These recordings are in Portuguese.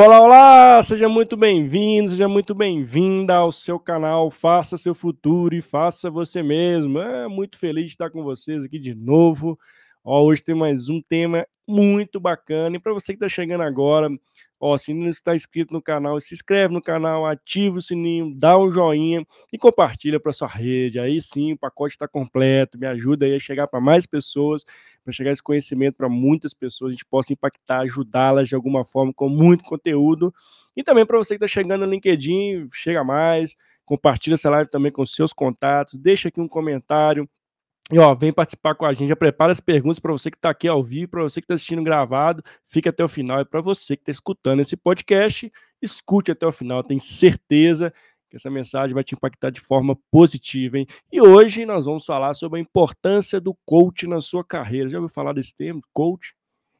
Olá, olá! Seja muito bem-vindo, seja muito bem-vinda ao seu canal Faça Seu Futuro e Faça Você Mesmo. É muito feliz de estar com vocês aqui de novo. Ó, hoje tem mais um tema muito bacana. E para você que está chegando agora, Ó, se não está inscrito no canal, se inscreve no canal, ativa o sininho, dá um joinha e compartilha para sua rede. Aí sim, o pacote está completo. Me ajuda aí a chegar para mais pessoas, para chegar esse conhecimento para muitas pessoas, a gente possa impactar, ajudá-las de alguma forma com muito conteúdo. E também para você que está chegando no LinkedIn, chega mais, compartilha essa live também com seus contatos, deixa aqui um comentário e ó, vem participar com a gente, já prepara as perguntas para você que está aqui ao vivo, para você que está assistindo gravado, fica até o final. E para você que está escutando esse podcast, escute até o final, tenho certeza que essa mensagem vai te impactar de forma positiva, hein? E hoje nós vamos falar sobre a importância do coach na sua carreira. Já ouviu falar desse termo, coach?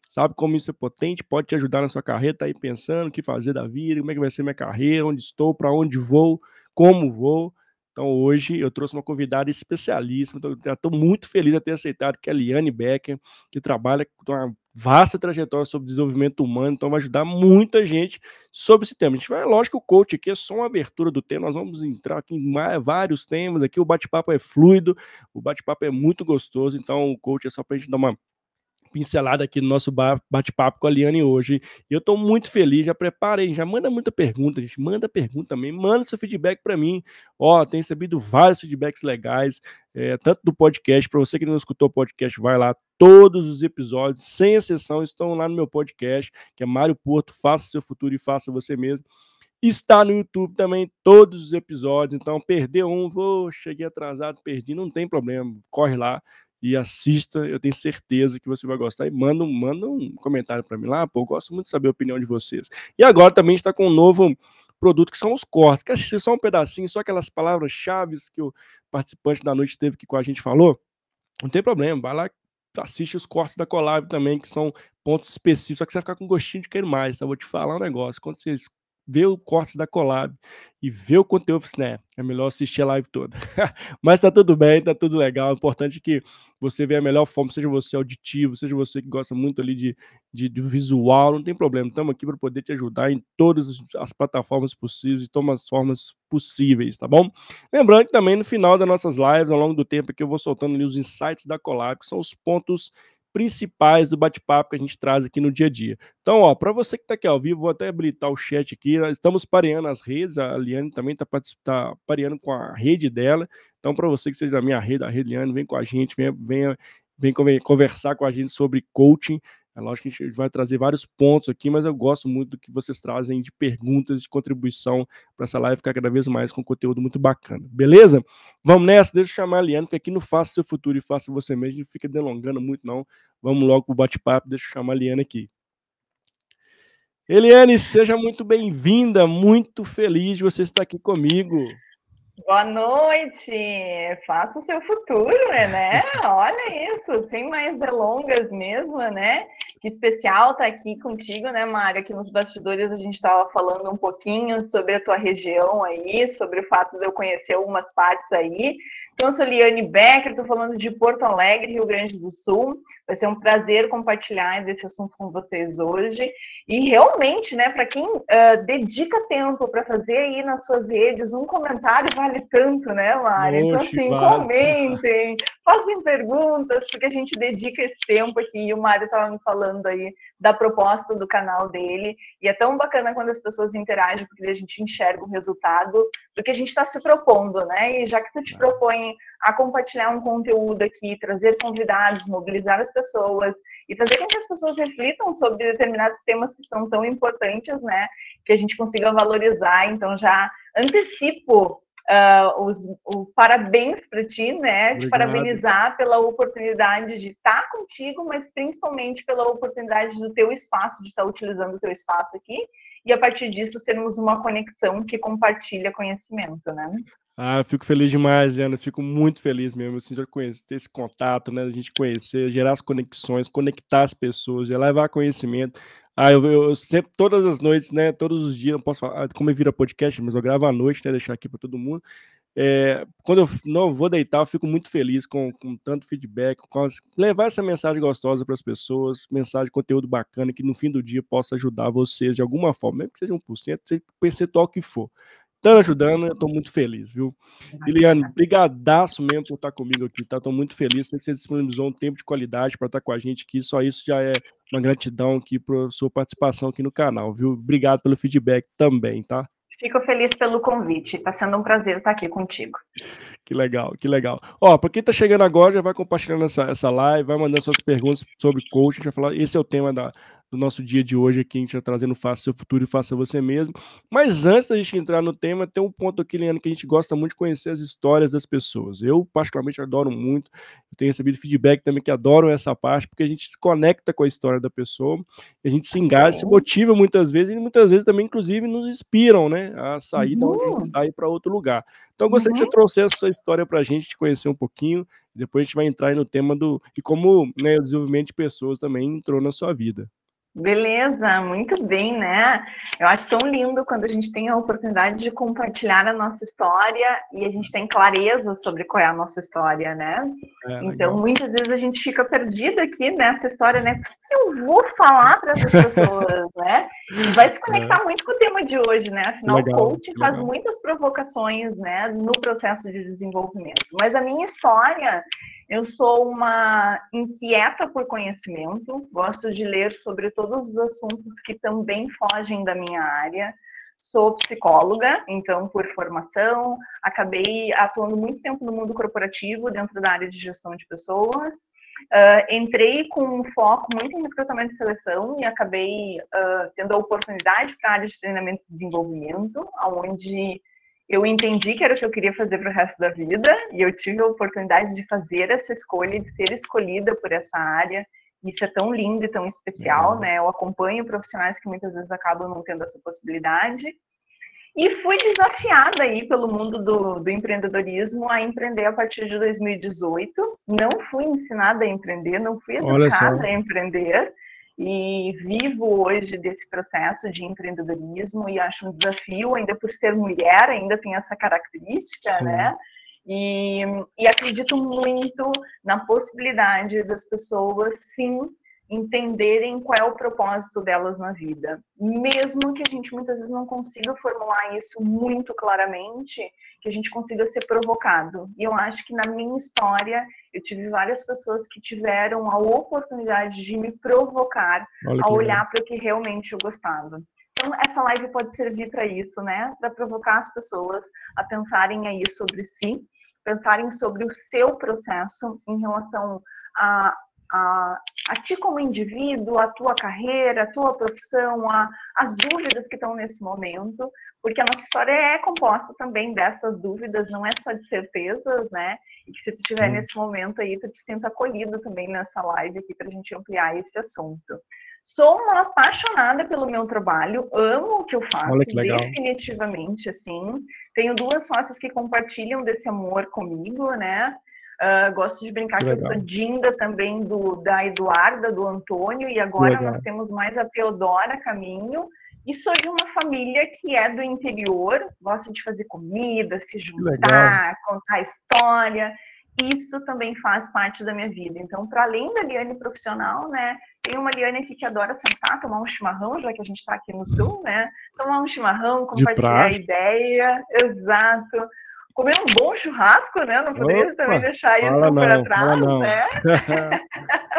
Sabe como isso é potente? Pode te ajudar na sua carreira, tá aí pensando o que fazer da vida, como é que vai ser minha carreira, onde estou, para onde vou, como vou. Então, hoje eu trouxe uma convidada especialíssima. Estou muito feliz de ter aceitado, que é a Liane Becker, que trabalha com uma vasta trajetória sobre desenvolvimento humano, então vai ajudar muita gente sobre esse tema. A gente vai, lógico o coach aqui é só uma abertura do tema, nós vamos entrar aqui em vários temas aqui, o bate-papo é fluido, o bate-papo é muito gostoso, então o coach é só para a gente dar uma pincelada aqui no nosso bate-papo com a Liane hoje. Eu estou muito feliz, já preparei, já manda muita pergunta, gente, manda pergunta também, manda seu feedback para mim. Ó, tem recebido vários feedbacks legais, é, tanto do podcast, para você que não escutou o podcast, vai lá, todos os episódios, sem exceção, estão lá no meu podcast, que é Mário Porto, Faça Seu Futuro e Faça Você Mesmo. Está no YouTube também todos os episódios, então perdeu um, vou, cheguei atrasado, perdi, não tem problema, corre lá, e assista, eu tenho certeza que você vai gostar. E manda, manda um comentário para mim lá, pô, eu gosto muito de saber a opinião de vocês. E agora também está com um novo produto que são os cortes. Quer assistir só um pedacinho, só aquelas palavras-chave que o participante da noite teve que com a gente falou? Não tem problema, vai lá, assiste os cortes da Collab também, que são pontos específicos, só que você vai ficar com gostinho de querer mais, tá? Vou te falar um negócio, quando vocês ver o corte da collab e ver o conteúdo, né? É melhor assistir a live toda. Mas tá tudo bem, tá tudo legal. Importante é que você veja a melhor forma, seja você auditivo, seja você que gosta muito ali de, de, de visual, não tem problema. Estamos aqui para poder te ajudar em todas as plataformas possíveis, de todas as formas possíveis, tá bom? Lembrando que também no final das nossas lives, ao longo do tempo que eu vou soltando ali os insights da collab, que são os pontos principais do bate-papo que a gente traz aqui no dia a dia. Então, ó, para você que está aqui ao vivo, vou até habilitar o chat aqui. Estamos pareando as redes, a Liane também está tá pareando com a rede dela. Então, para você que seja da minha rede, a rede Liane, vem com a gente, venha, venha, vem conversar com a gente sobre coaching. É lógico que a gente vai trazer vários pontos aqui, mas eu gosto muito do que vocês trazem de perguntas, de contribuição para essa live ficar cada vez mais com conteúdo muito bacana. Beleza? Vamos nessa, deixa eu chamar a Liane, porque aqui no Faça Seu Futuro e Faça Você Mesmo, não fica delongando muito não. Vamos logo para o bate-papo, deixa eu chamar a Liane aqui. Eliane, seja muito bem-vinda, muito feliz de você estar aqui comigo. Boa noite! Faça o seu futuro, né? Olha isso, sem mais delongas mesmo, né? Que especial estar tá aqui contigo, né, Mário? Aqui nos bastidores a gente estava falando um pouquinho sobre a tua região aí, sobre o fato de eu conhecer algumas partes aí. Então, eu sou Liane Becker, estou falando de Porto Alegre, Rio Grande do Sul. Vai ser um prazer compartilhar desse assunto com vocês hoje. E realmente, né, para quem uh, dedica tempo para fazer aí nas suas redes, um comentário vale tanto, né, Mário? Então, assim, comentem, façam perguntas, porque a gente dedica esse tempo aqui. E o Mário estava me falando aí da proposta do canal dele. E é tão bacana quando as pessoas interagem, porque a gente enxerga o resultado do que a gente está se propondo, né? E já que tu te propõe a compartilhar um conteúdo aqui, trazer convidados, mobilizar as pessoas e fazer com que as pessoas reflitam sobre determinados temas que são tão importantes, né? Que a gente consiga valorizar. Então, já antecipo uh, os, o parabéns para ti, né? Obrigado. Te parabenizar pela oportunidade de estar contigo, mas principalmente pela oportunidade do teu espaço, de estar utilizando o teu espaço aqui, e a partir disso sermos uma conexão que compartilha conhecimento, né? Ah, fico feliz demais, Ana. Fico muito feliz mesmo, assim, de conhecer, ter esse contato, né? A gente conhecer, gerar as conexões, conectar as pessoas, levar conhecimento. Ah, eu, eu, sempre, todas as noites, né? Todos os dias, não posso falar como vira podcast, mas eu gravo à noite, né? Deixar aqui para todo mundo. É, quando eu não vou deitar, eu fico muito feliz com, com tanto feedback, com as, levar essa mensagem gostosa para as pessoas, mensagem, conteúdo bacana, que no fim do dia possa ajudar vocês de alguma forma, mesmo que seja 1%, seja percentual que for. Estão ajudando, eu estou muito feliz, viu? Liliane, brigadaço mesmo por estar comigo aqui, tá? Estou muito feliz que você disponibilizou um tempo de qualidade para estar com a gente aqui, só isso já é uma gratidão aqui por sua participação aqui no canal, viu? Obrigado pelo feedback também, tá? Fico feliz pelo convite. Está sendo um prazer estar aqui contigo. Que legal, que legal. Ó, para quem está chegando agora, já vai compartilhando essa, essa live, vai mandando suas perguntas sobre coaching. A gente vai falar, esse é o tema da, do nosso dia de hoje aqui, a gente está trazendo Faça Seu Futuro e Faça Você Mesmo. Mas antes da gente entrar no tema, tem um ponto aqui, Leandro, que a gente gosta muito de conhecer as histórias das pessoas. Eu, particularmente, adoro muito. Eu tenho recebido feedback também que adoram essa parte, porque a gente se conecta com a história da pessoa, a gente se engaja, se motiva muitas vezes, e muitas vezes também, inclusive, nos inspiram, né? A sair uhum. da onde a gente está e para outro lugar. Então, eu gostaria uhum. que você uhum. trouxesse essa história para a gente, te conhecer um pouquinho, depois a gente vai entrar no tema do. e como né, o desenvolvimento de pessoas também entrou na sua vida. Beleza, muito bem, né? Eu acho tão lindo quando a gente tem a oportunidade de compartilhar a nossa história e a gente tem clareza sobre qual é a nossa história, né? É, então, muitas vezes a gente fica perdido aqui nessa história, né? O que eu vou falar para essas pessoas, né? E vai se conectar é. muito com o tema de hoje, né? Afinal, legal, o coach faz muitas provocações, né, no processo de desenvolvimento. Mas a minha história eu sou uma inquieta por conhecimento, gosto de ler sobre todos os assuntos que também fogem da minha área. Sou psicóloga, então, por formação, acabei atuando muito tempo no mundo corporativo, dentro da área de gestão de pessoas. Uh, entrei com um foco muito em recrutamento e seleção e acabei uh, tendo a oportunidade para a área de treinamento e desenvolvimento, onde eu entendi que era o que eu queria fazer para o resto da vida e eu tive a oportunidade de fazer essa escolha, de ser escolhida por essa área. Isso é tão lindo e tão especial, uhum. né? Eu acompanho profissionais que muitas vezes acabam não tendo essa possibilidade. E fui desafiada aí pelo mundo do, do empreendedorismo a empreender a partir de 2018. Não fui ensinada a empreender, não fui educada a empreender e vivo hoje desse processo de empreendedorismo e acho um desafio, ainda por ser mulher, ainda tem essa característica, Sim. né? E, e acredito muito na possibilidade das pessoas, sim, entenderem qual é o propósito delas na vida. Mesmo que a gente muitas vezes não consiga formular isso muito claramente, que a gente consiga ser provocado. E eu acho que na minha história eu tive várias pessoas que tiveram a oportunidade de me provocar a olhar para o que realmente eu gostava. Então, essa live pode servir para isso, né? Para provocar as pessoas a pensarem aí sobre si, pensarem sobre o seu processo em relação a, a, a ti como indivíduo, a tua carreira, a tua profissão, a, as dúvidas que estão nesse momento, porque a nossa história é composta também dessas dúvidas, não é só de certezas, né? E que se tu estiver nesse momento aí, tu te sinta acolhido também nessa live aqui para a gente ampliar esse assunto. Sou uma apaixonada pelo meu trabalho, amo o que eu faço, que definitivamente, assim. Tenho duas sócias que compartilham desse amor comigo, né? Uh, gosto de brincar que, que eu sou Dinda também do, da Eduarda, do Antônio, e agora nós temos mais a Teodora Caminho, e sou de uma família que é do interior, gosta de fazer comida, se juntar, contar história. Isso também faz parte da minha vida. Então, para além da Liane profissional, né, tem uma Liane aqui que adora sentar, tomar um chimarrão, já que a gente está aqui no sul, né? Tomar um chimarrão, compartilhar a ideia, exato comer um bom churrasco, né? Não poderia Opa, também deixar isso para trás, né?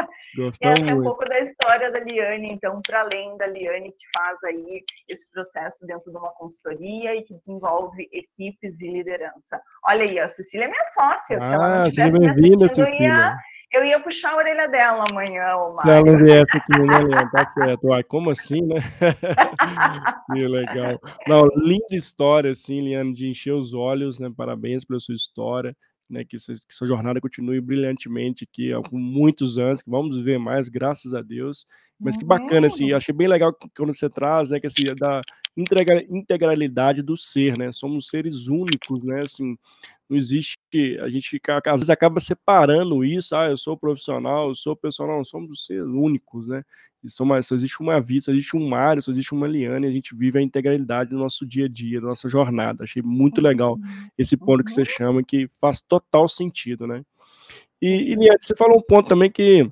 Gostou Essa é um pouco da história da Liane, então, para além da Liane que faz aí esse processo dentro de uma consultoria e que desenvolve equipes e liderança. Olha aí, a Cecília é minha sócia, ah, se ela não ah, tivesse me assistindo, eu ia eu ia puxar a orelha dela amanhã, Omar. Se ela não viesse aqui, né? Tá certo. Uai, como assim, né? que legal. Não, linda história, assim, Leandro, de encher os olhos, né? Parabéns pela sua história. Né, que, que sua jornada continue brilhantemente aqui há muitos anos, que vamos ver mais, graças a Deus. Mas que bacana, assim, achei bem legal quando você traz, né, que assim, da integralidade do ser, né, somos seres únicos, né, assim, não existe, a gente fica, às vezes acaba separando isso, ah, eu sou profissional, eu sou pessoal, não, somos seres únicos, né? E só, só existe uma vida, só existe um Mário, só existe uma Liane, e a gente vive a integralidade do nosso dia a dia, da nossa jornada. Achei muito legal uhum. esse ponto que você uhum. chama, que faz total sentido, né? E, e Liane, você falou um ponto também que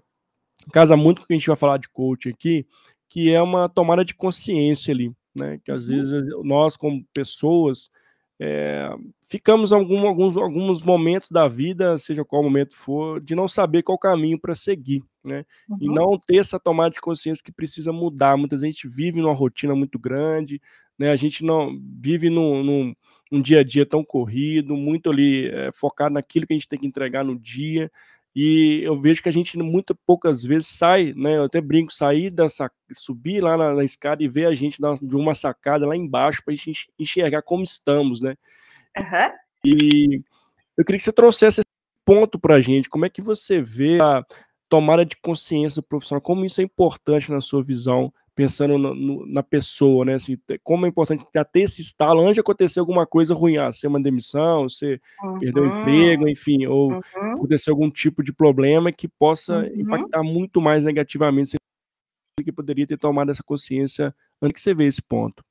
casa muito com o que a gente vai falar de coaching aqui, que é uma tomada de consciência ali, né? Que às uhum. vezes nós, como pessoas, é, ficamos algum, alguns, alguns momentos da vida, seja qual momento for, de não saber qual caminho para seguir, né? Uhum. E não ter essa tomada de consciência que precisa mudar. Muita gente vive numa rotina muito grande, né? A gente não vive num, num um dia a dia tão corrido, muito ali é, focado naquilo que a gente tem que entregar no dia, e eu vejo que a gente muito poucas vezes sai, né? Eu até brinco, sair dessa, subir lá na, na escada e ver a gente de uma sacada lá embaixo para a gente enxergar como estamos, né? Uhum. E eu queria que você trouxesse esse ponto para a gente. Como é que você vê a tomada de consciência do profissional? Como isso é importante na sua visão pensando no, no, na pessoa, né? Assim, como é importante ter esse estalo antes de acontecer alguma coisa ruim, ah, ser uma demissão, você uhum. perder o emprego, enfim, ou uhum. acontecer algum tipo de problema que possa uhum. impactar muito mais negativamente que poderia ter tomado essa consciência antes que você vê esse ponto.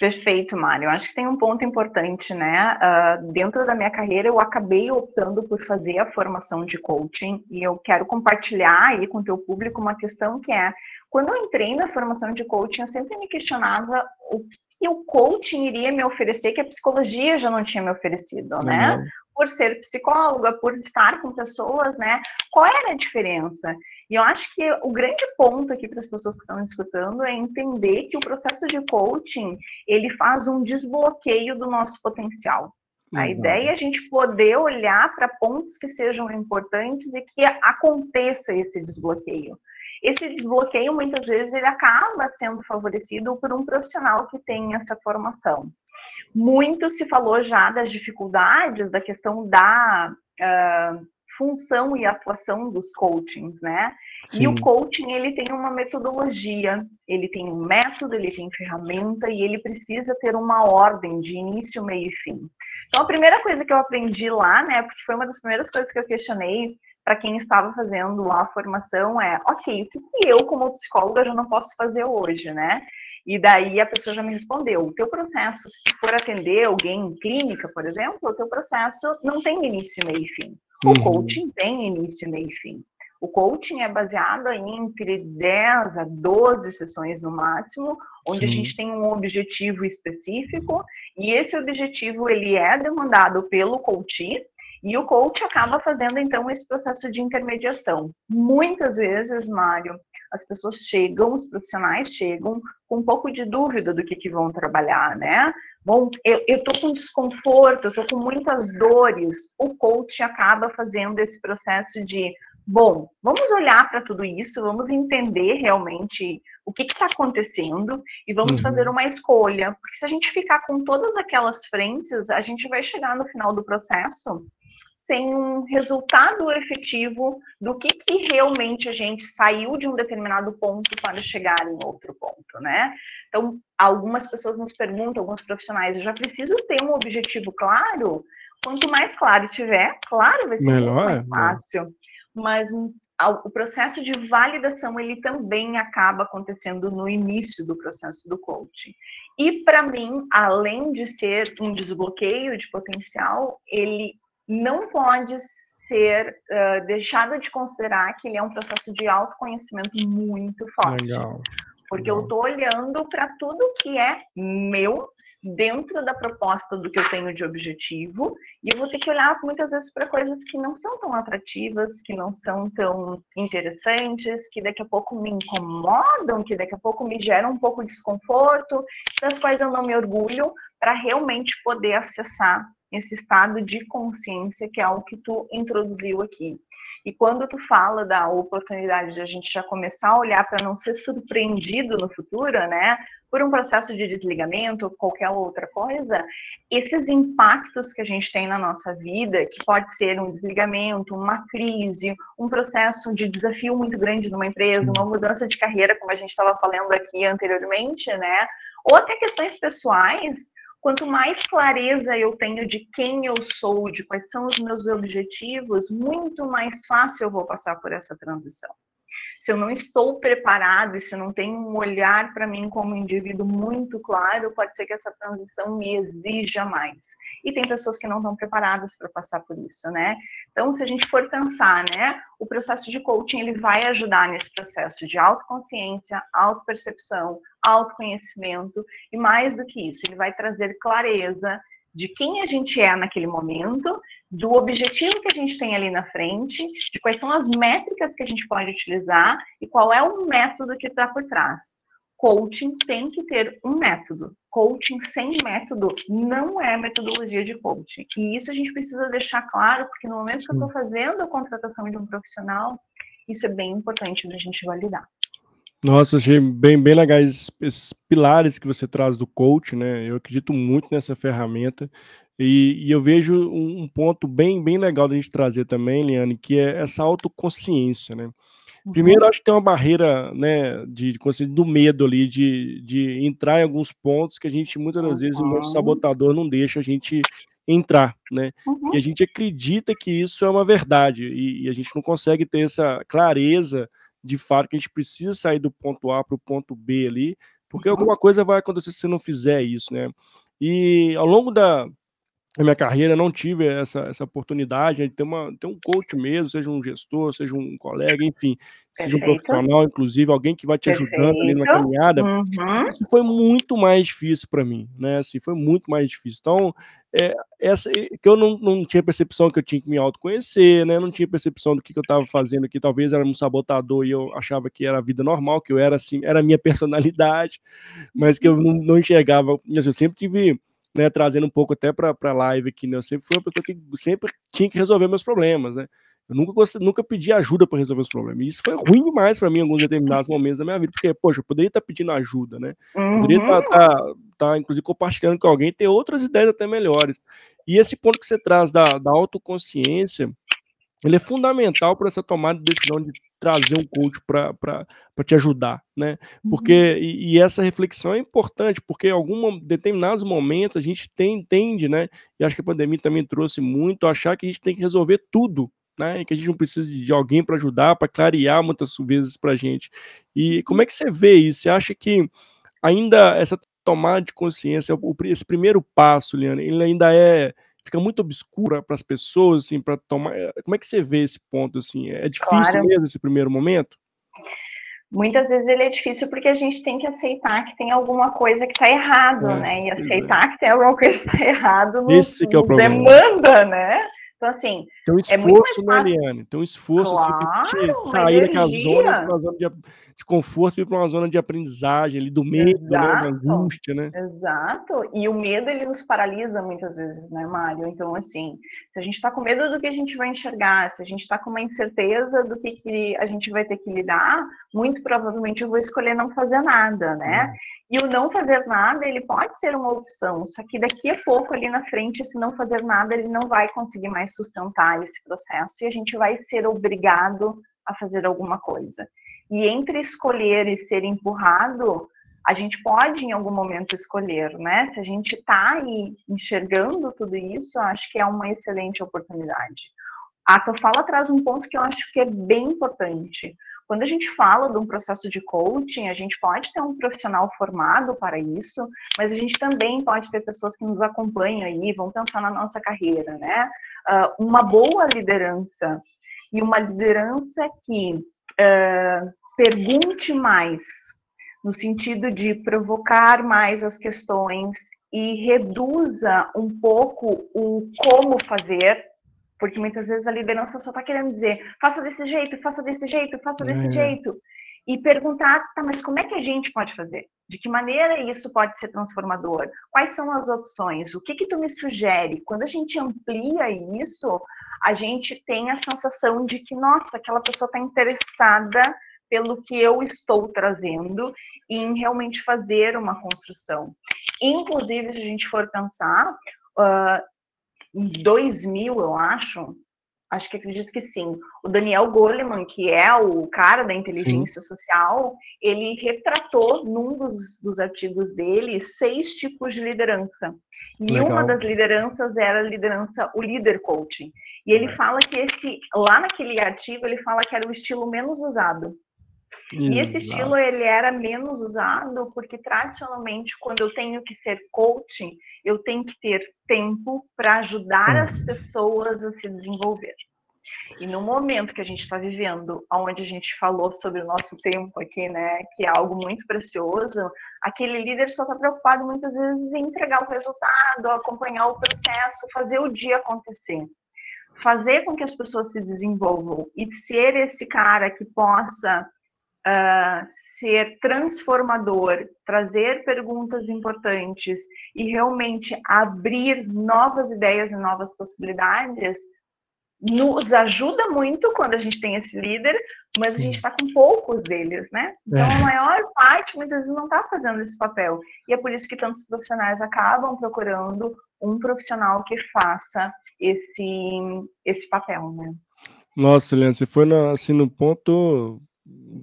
Perfeito, Mário. Eu acho que tem um ponto importante, né? Uh, dentro da minha carreira, eu acabei optando por fazer a formação de coaching e eu quero compartilhar aí com o teu público uma questão que é quando eu entrei na formação de coaching, eu sempre me questionava o que o coaching iria me oferecer que a psicologia já não tinha me oferecido, uhum. né? Por ser psicóloga, por estar com pessoas, né? Qual era a diferença? E eu acho que o grande ponto aqui para as pessoas que estão escutando é entender que o processo de coaching, ele faz um desbloqueio do nosso potencial. A ideia é a gente poder olhar para pontos que sejam importantes e que aconteça esse desbloqueio esse desbloqueio muitas vezes ele acaba sendo favorecido por um profissional que tem essa formação. Muito se falou já das dificuldades da questão da uh, função e atuação dos coachings, né? Sim. E o coaching ele tem uma metodologia, ele tem um método, ele tem ferramenta e ele precisa ter uma ordem de início, meio e fim. Então a primeira coisa que eu aprendi lá, né, porque foi uma das primeiras coisas que eu questionei para quem estava fazendo a formação é, ok, o que, que eu, como psicóloga, já não posso fazer hoje, né? E daí a pessoa já me respondeu: o teu processo, se for atender alguém em clínica, por exemplo, o teu processo não tem início, meio e fim. O uhum. coaching tem início, meio e fim. O coaching é baseado em entre 10 a 12 sessões no máximo, onde Sim. a gente tem um objetivo específico, e esse objetivo ele é demandado pelo coach, e o coach acaba fazendo então esse processo de intermediação. Muitas vezes, Mário, as pessoas chegam, os profissionais chegam com um pouco de dúvida do que, que vão trabalhar, né? Bom, eu, estou com desconforto, eu estou com muitas dores. O coach acaba fazendo esse processo de, bom, vamos olhar para tudo isso, vamos entender realmente o que está acontecendo e vamos uhum. fazer uma escolha. Porque se a gente ficar com todas aquelas frentes, a gente vai chegar no final do processo sem um resultado efetivo do que, que realmente a gente saiu de um determinado ponto para chegar em outro ponto, né? Então, algumas pessoas nos perguntam, alguns profissionais, eu já preciso ter um objetivo claro? Quanto mais claro tiver, claro, vai ser Melhor, mais fácil. Né? Mas o processo de validação ele também acaba acontecendo no início do processo do coaching. E para mim, além de ser um desbloqueio de potencial, ele não pode ser uh, deixado de considerar que ele é um processo de autoconhecimento muito forte. Legal. Porque Legal. eu estou olhando para tudo que é meu dentro da proposta do que eu tenho de objetivo, e eu vou ter que olhar muitas vezes para coisas que não são tão atrativas, que não são tão interessantes, que daqui a pouco me incomodam, que daqui a pouco me geram um pouco de desconforto, das quais eu não me orgulho, para realmente poder acessar esse estado de consciência que é o que tu introduziu aqui. E quando tu fala da oportunidade de a gente já começar a olhar para não ser surpreendido no futuro, né, por um processo de desligamento ou qualquer outra coisa, esses impactos que a gente tem na nossa vida, que pode ser um desligamento, uma crise, um processo de desafio muito grande numa empresa, uma mudança de carreira, como a gente estava falando aqui anteriormente, né, ou até questões pessoais, Quanto mais clareza eu tenho de quem eu sou, de quais são os meus objetivos, muito mais fácil eu vou passar por essa transição se eu não estou preparado e se eu não tenho um olhar para mim como indivíduo muito claro, pode ser que essa transição me exija mais. E tem pessoas que não estão preparadas para passar por isso, né? Então, se a gente for pensar, né, o processo de coaching ele vai ajudar nesse processo de autoconsciência, autopercepção, autoconhecimento e mais do que isso, ele vai trazer clareza de quem a gente é naquele momento, do objetivo que a gente tem ali na frente, de quais são as métricas que a gente pode utilizar e qual é o método que está por trás. Coaching tem que ter um método. Coaching sem método não é metodologia de coaching. E isso a gente precisa deixar claro, porque no momento que eu estou fazendo a contratação de um profissional, isso é bem importante da gente validar. Nossa, achei bem, bem legais esses pilares que você traz do coach, né? Eu acredito muito nessa ferramenta. E, e eu vejo um, um, ponto bem, bem legal da gente trazer também, Liane, que é essa autoconsciência, né? Uhum. Primeiro, acho que tem uma barreira, né, de, de consciência do medo ali, de, de entrar em alguns pontos que a gente, muitas das vezes, o nosso sabotador não deixa a gente entrar, né? Uhum. E a gente acredita que isso é uma verdade, e, e a gente não consegue ter essa clareza de fato que a gente precisa sair do ponto A para o ponto B ali, porque uhum. alguma coisa vai acontecer se você não fizer isso, né? E ao longo da, minha carreira não tive essa, essa oportunidade de ter, uma, ter um coach mesmo, seja um gestor, seja um colega, enfim, Perfeito. seja um profissional, inclusive, alguém que vai te Perfeito. ajudando ali na caminhada. Uhum. Isso foi muito mais difícil para mim, né? Assim, foi muito mais difícil. Então, é, essa que eu não, não tinha percepção que eu tinha que me autoconhecer, né? Não tinha percepção do que, que eu estava fazendo aqui. Talvez era um sabotador e eu achava que era a vida normal, que eu era assim, era a minha personalidade, mas que eu não, não enxergava. Assim, eu sempre tive, né, trazendo um pouco até para a live aqui, né? Eu sempre fui uma pessoa que sempre tinha que resolver meus problemas, né? Eu nunca, gostei, nunca pedi ajuda para resolver os problemas. E isso foi ruim demais para mim em alguns determinados momentos da minha vida, porque, poxa, eu poderia estar tá pedindo ajuda, né? Poderia estar, tá, tá, tá, inclusive, compartilhando com alguém, ter outras ideias até melhores. E esse ponto que você traz da, da autoconsciência, ele é fundamental para essa tomada de decisão de trazer um coach para te ajudar, né? Porque, uhum. e, e, essa reflexão é importante, porque em alguns determinados momentos a gente tem, tende, né? E acho que a pandemia também trouxe muito, achar que a gente tem que resolver tudo né? E que a gente não precisa de alguém para ajudar, para clarear muitas vezes para a gente. E como é que você vê isso? Você acha que ainda essa tomada de consciência, esse primeiro passo, Liane, ele ainda é fica muito obscura para as pessoas, assim, para tomar. Eh, como é que você vê esse ponto, assim? É difícil claro. mesmo esse primeiro momento? Muitas vezes ele é difícil porque a gente tem que aceitar que tem alguma coisa que está errado, é, né? E aceitar é. que tem alguma coisa que está errado nos, é o demanda, né? Então, assim. Tem um é esforço, é né, Eliane? Tem um esforço claro, assim, sair daquela zona, zona de, de, conforto e para uma zona de aprendizagem, ali, do medo, né, da angústia, né? Exato. E o medo, ele nos paralisa muitas vezes, né, Mário? Então, assim, se a gente está com medo do que a gente vai enxergar, se a gente está com uma incerteza do que, que a gente vai ter que lidar, muito provavelmente eu vou escolher não fazer nada, né? E o não fazer nada, ele pode ser uma opção, só que daqui a pouco, ali na frente, se não fazer nada, ele não vai conseguir mais sustentar esse processo e a gente vai ser obrigado a fazer alguma coisa. E entre escolher e ser empurrado, a gente pode em algum momento escolher, né? Se a gente está aí enxergando tudo isso, acho que é uma excelente oportunidade. A tua fala traz um ponto que eu acho que é bem importante. Quando a gente fala de um processo de coaching, a gente pode ter um profissional formado para isso, mas a gente também pode ter pessoas que nos acompanham aí, vão pensar na nossa carreira, né? Uh, uma boa liderança e uma liderança que uh, pergunte mais, no sentido de provocar mais as questões e reduza um pouco o como fazer porque muitas vezes a liderança só está querendo dizer, faça desse jeito, faça desse jeito, faça desse é. jeito. E perguntar, tá, mas como é que a gente pode fazer? De que maneira isso pode ser transformador? Quais são as opções? O que que tu me sugere? Quando a gente amplia isso, a gente tem a sensação de que, nossa, aquela pessoa está interessada pelo que eu estou trazendo e em realmente fazer uma construção. Inclusive, se a gente for pensar, uh, em 2000, eu acho, acho que acredito que sim. O Daniel Goleman, que é o cara da inteligência sim. social, ele retratou num dos, dos artigos dele seis tipos de liderança. E Legal. uma das lideranças era a liderança, o líder coaching. E ele fala que esse, lá naquele artigo, ele fala que era o estilo menos usado. Exato. E esse estilo ele era menos usado porque tradicionalmente quando eu tenho que ser coaching, eu tenho que ter tempo para ajudar as pessoas a se desenvolver. E no momento que a gente está vivendo, onde a gente falou sobre o nosso tempo aqui, né, que é algo muito precioso, aquele líder só está preocupado muitas vezes em entregar o resultado, acompanhar o processo, fazer o dia acontecer. Fazer com que as pessoas se desenvolvam e ser esse cara que possa uh, ser transformador, trazer perguntas importantes e realmente abrir novas ideias e novas possibilidades, nos ajuda muito quando a gente tem esse líder, mas Sim. a gente está com poucos deles, né? Então, é. a maior parte, muitas vezes, não está fazendo esse papel. E é por isso que tantos profissionais acabam procurando um profissional que faça esse, esse papel, né? Nossa, Leandro, você foi no, assim, no ponto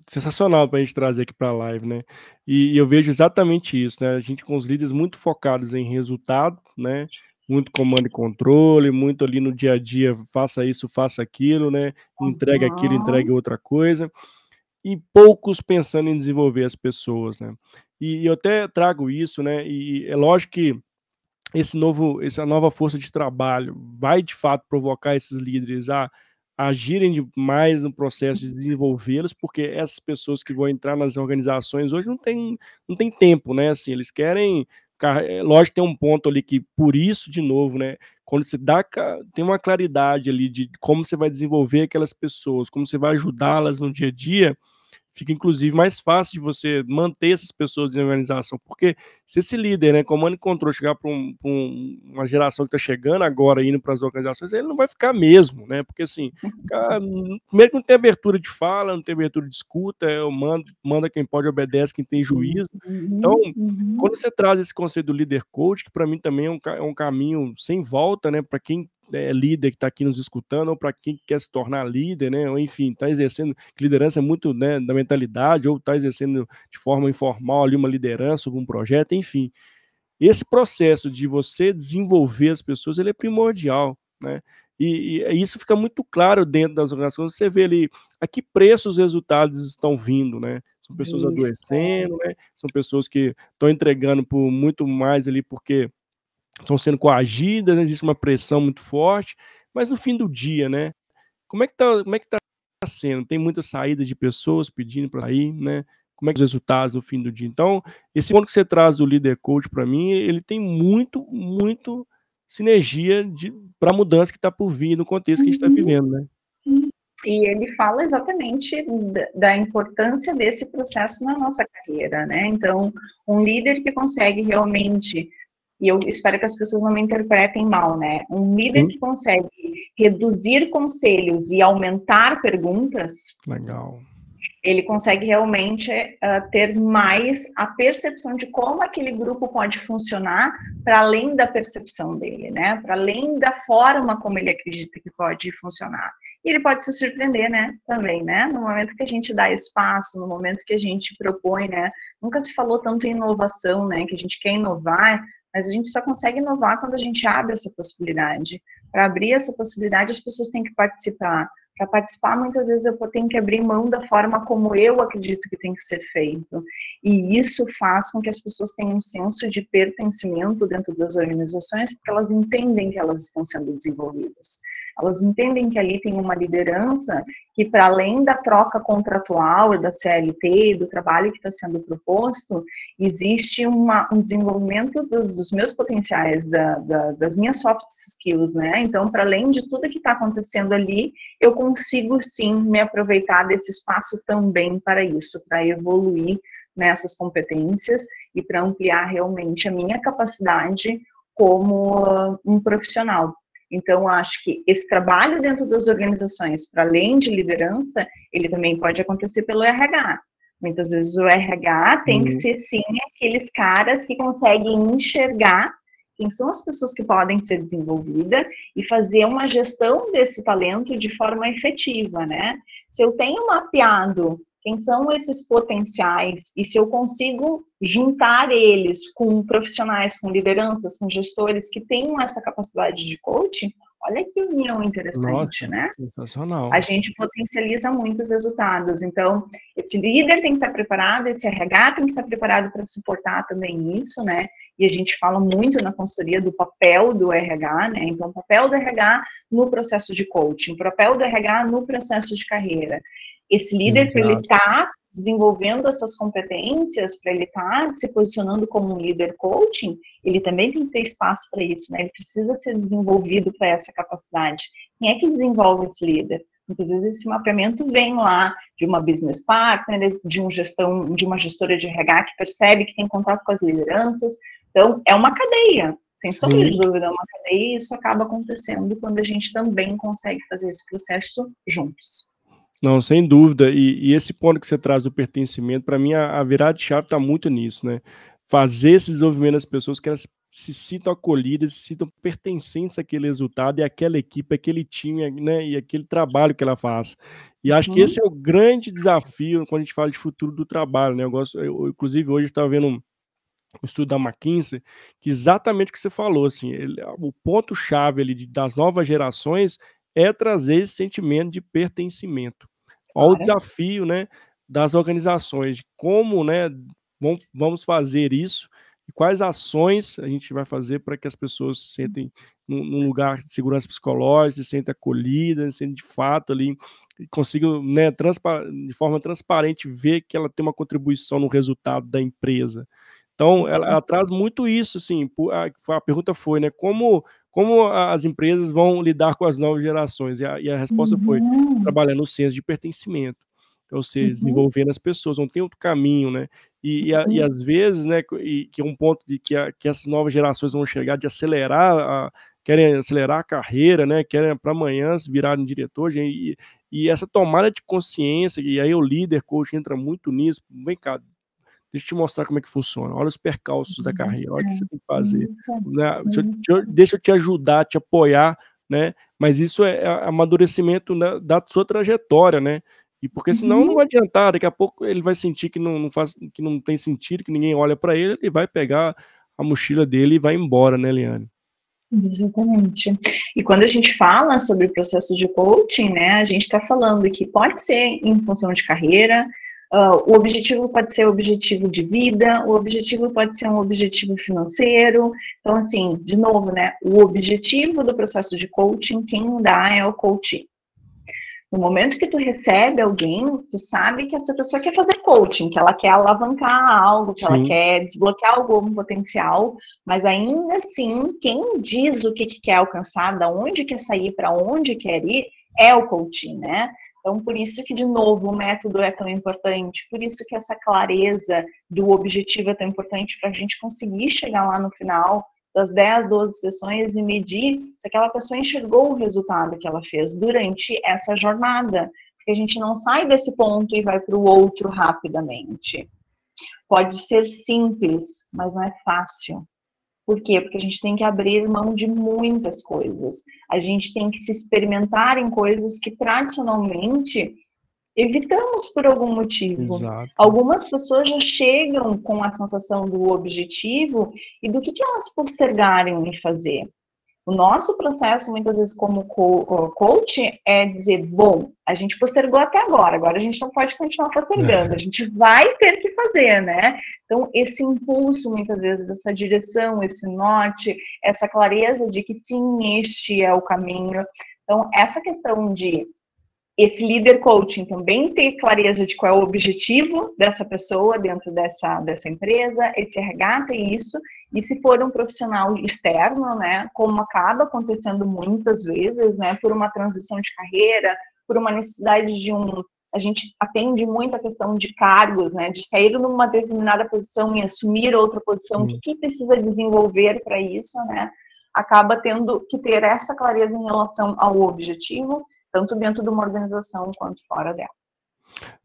sensacional para a gente trazer aqui para a live, né? E, e, eu vejo exatamente isso, né? A gente com os líderes muito focados em resultado, né? Muito comando e controle, muito ali no dia a dia, faça isso, faça aquilo, né? Entregue uhum. aquilo, entregue outra coisa. E poucos pensando em desenvolver as pessoas, né? E, e eu até trago isso, né? E é lógico que esse novo, essa nova força de trabalho vai de fato provocar esses líderes a agirem mais no processo de desenvolvê-los, porque essas pessoas que vão entrar nas organizações hoje não tem, não tem tempo, né? Assim, eles querem. É, lógico, tem um ponto ali que, por isso, de novo, né? Quando você dá, tem uma claridade ali de como você vai desenvolver aquelas pessoas, como você vai ajudá-las no dia a dia, fica inclusive mais fácil de você manter essas pessoas em organização, porque se esse líder, né, comando e controle, chegar para um, um, uma geração que está chegando agora, indo para as organizações, ele não vai ficar mesmo, né, porque assim, cara, primeiro que não tem abertura de fala, não tem abertura de escuta, eu mando, manda quem pode, obedece quem tem juízo, uhum, então, uhum. quando você traz esse conceito do líder coach, que para mim também é um, é um caminho sem volta, né, para quem é, líder que está aqui nos escutando, ou para quem quer se tornar líder, né? Ou enfim, está exercendo liderança é muito né, da mentalidade, ou está exercendo de forma informal ali uma liderança, algum projeto, enfim. Esse processo de você desenvolver as pessoas, ele é primordial, né? E, e, isso fica muito claro dentro das organizações. Você vê ali a que preço os resultados estão vindo, né? São pessoas isso. adoecendo, né? São pessoas que estão entregando por muito mais ali porque estão sendo coagidas, né? existe uma pressão muito forte, mas no fim do dia, né? Como é que tá, como é que tá sendo? Tem muita saída de pessoas pedindo para sair, né? Como é que os resultados no fim do dia? Então, esse ponto que você traz do líder coach para mim, ele tem muito, muito sinergia para a mudança que está por vir no contexto que a gente está uhum. vivendo, né? E ele fala exatamente da importância desse processo na nossa carreira, né? Então, um líder que consegue realmente e eu espero que as pessoas não me interpretem mal, né? Um líder Sim. que consegue reduzir conselhos e aumentar perguntas. Legal. Ele consegue realmente uh, ter mais a percepção de como aquele grupo pode funcionar para além da percepção dele, né? Para além da forma como ele acredita que pode funcionar. E ele pode se surpreender, né? Também, né? No momento que a gente dá espaço, no momento que a gente propõe, né? Nunca se falou tanto em inovação, né? Que a gente quer inovar, mas a gente só consegue inovar quando a gente abre essa possibilidade. Para abrir essa possibilidade, as pessoas têm que participar. Para participar, muitas vezes eu tenho que abrir mão da forma como eu acredito que tem que ser feito. E isso faz com que as pessoas tenham um senso de pertencimento dentro das organizações, porque elas entendem que elas estão sendo desenvolvidas. Elas entendem que ali tem uma liderança que, para além da troca contratual da CLT, do trabalho que está sendo proposto, existe uma, um desenvolvimento do, dos meus potenciais, da, da, das minhas soft skills, né? Então, para além de tudo que está acontecendo ali, eu consigo sim me aproveitar desse espaço também para isso, para evoluir nessas competências e para ampliar realmente a minha capacidade como um profissional. Então, acho que esse trabalho dentro das organizações, para além de liderança, ele também pode acontecer pelo RH. Muitas vezes o RH tem uhum. que ser, sim, aqueles caras que conseguem enxergar quem são as pessoas que podem ser desenvolvidas e fazer uma gestão desse talento de forma efetiva, né? Se eu tenho mapeado quem são esses potenciais e se eu consigo juntar eles com profissionais, com lideranças, com gestores que tenham essa capacidade de coaching, olha que união interessante, Nossa, né? Sensacional. A gente potencializa muitos resultados. Então, esse líder tem que estar preparado, esse RH tem que estar preparado para suportar também isso, né? E a gente fala muito na consultoria do papel do RH, né? Então, o papel do RH no processo de coaching, o papel do RH no processo de carreira. Esse líder, para ele estar tá desenvolvendo essas competências, para ele estar tá se posicionando como um líder coaching, ele também tem que ter espaço para isso, né? Ele precisa ser desenvolvido para essa capacidade. Quem é que desenvolve esse líder? Muitas vezes esse mapeamento vem lá de uma business partner, de um gestão, de uma gestora de RH que percebe que tem contato com as lideranças. Então, é uma cadeia. Sem sombra de dúvida, é uma cadeia e isso acaba acontecendo quando a gente também consegue fazer esse processo juntos. Não, sem dúvida. E, e, esse ponto que você traz do pertencimento, para mim, a, a, virada de chave está muito nisso, né? Fazer esse desenvolvimento das pessoas que elas se sintam acolhidas, se sintam pertencentes àquele resultado e àquela equipe, àquele time, né? E aquele trabalho que ela faz. E acho uhum. que esse é o grande desafio quando a gente fala de futuro do trabalho, né? Eu gosto, eu, inclusive, hoje eu estava vendo um, o estudo da McKinsey, que exatamente o que você falou, assim, ele, o ponto-chave das novas gerações é trazer esse sentimento de pertencimento. Olha o desafio, né, das organizações, de como, né, vamos fazer isso e quais ações a gente vai fazer para que as pessoas se sentem num, num lugar de segurança psicológica, se sentem acolhidas, se sentem de fato ali, consigam, né, de forma transparente ver que ela tem uma contribuição no resultado da empresa. Então, ela, ela traz muito isso, assim, a, a pergunta foi, né, como como as empresas vão lidar com as novas gerações? E a, e a resposta uhum. foi trabalhando o senso de pertencimento, ou seja, uhum. desenvolvendo as pessoas, não tem outro caminho, né? E, uhum. e, e às vezes, né, e, que é um ponto de que, a, que essas novas gerações vão chegar de acelerar, a, querem acelerar a carreira, né? Querem para amanhã se virarem diretor, e, e essa tomada de consciência, e aí o líder, coach entra muito nisso, vem cá, Deixa eu te mostrar como é que funciona. Olha os percalços da carreira, olha o que você tem que fazer. Né? Deixa, eu, deixa eu te ajudar, te apoiar, né? Mas isso é, é amadurecimento da, da sua trajetória, né? E porque senão não vai adiantar, daqui a pouco ele vai sentir que não, não faz, que não tem sentido, que ninguém olha para ele, ele vai pegar a mochila dele e vai embora, né, Liane? Exatamente. E quando a gente fala sobre o processo de coaching, né, a gente está falando que pode ser em função de carreira, Uh, o objetivo pode ser objetivo de vida, o objetivo pode ser um objetivo financeiro. Então, assim, de novo, né? O objetivo do processo de coaching, quem dá é o coaching. No momento que tu recebe alguém, tu sabe que essa pessoa quer fazer coaching, que ela quer alavancar algo, que Sim. ela quer desbloquear algum potencial, mas ainda assim, quem diz o que, que quer alcançar, da onde quer sair, para onde quer ir, é o coaching, né? Então, por isso que, de novo, o método é tão importante, por isso que essa clareza do objetivo é tão importante para a gente conseguir chegar lá no final das 10, 12 sessões e medir se aquela pessoa enxergou o resultado que ela fez durante essa jornada. Porque a gente não sai desse ponto e vai para o outro rapidamente. Pode ser simples, mas não é fácil. Por quê? Porque a gente tem que abrir mão de muitas coisas. A gente tem que se experimentar em coisas que tradicionalmente evitamos por algum motivo. Exato. Algumas pessoas já chegam com a sensação do objetivo e do que, que elas postergarem em fazer. O nosso processo, muitas vezes, como coach, é dizer: bom, a gente postergou até agora, agora a gente não pode continuar postergando, a gente vai ter que fazer, né? Então, esse impulso, muitas vezes, essa direção, esse norte, essa clareza de que sim, este é o caminho. Então, essa questão de esse líder coaching também ter clareza de qual é o objetivo dessa pessoa dentro dessa, dessa empresa, esse RH tem isso, e se for um profissional externo, né, como acaba acontecendo muitas vezes, né, por uma transição de carreira, por uma necessidade de um a gente atende muito a questão de cargos, né, de sair numa determinada posição e assumir outra posição, o que precisa desenvolver para isso, né, acaba tendo que ter essa clareza em relação ao objetivo, tanto dentro de uma organização quanto fora dela.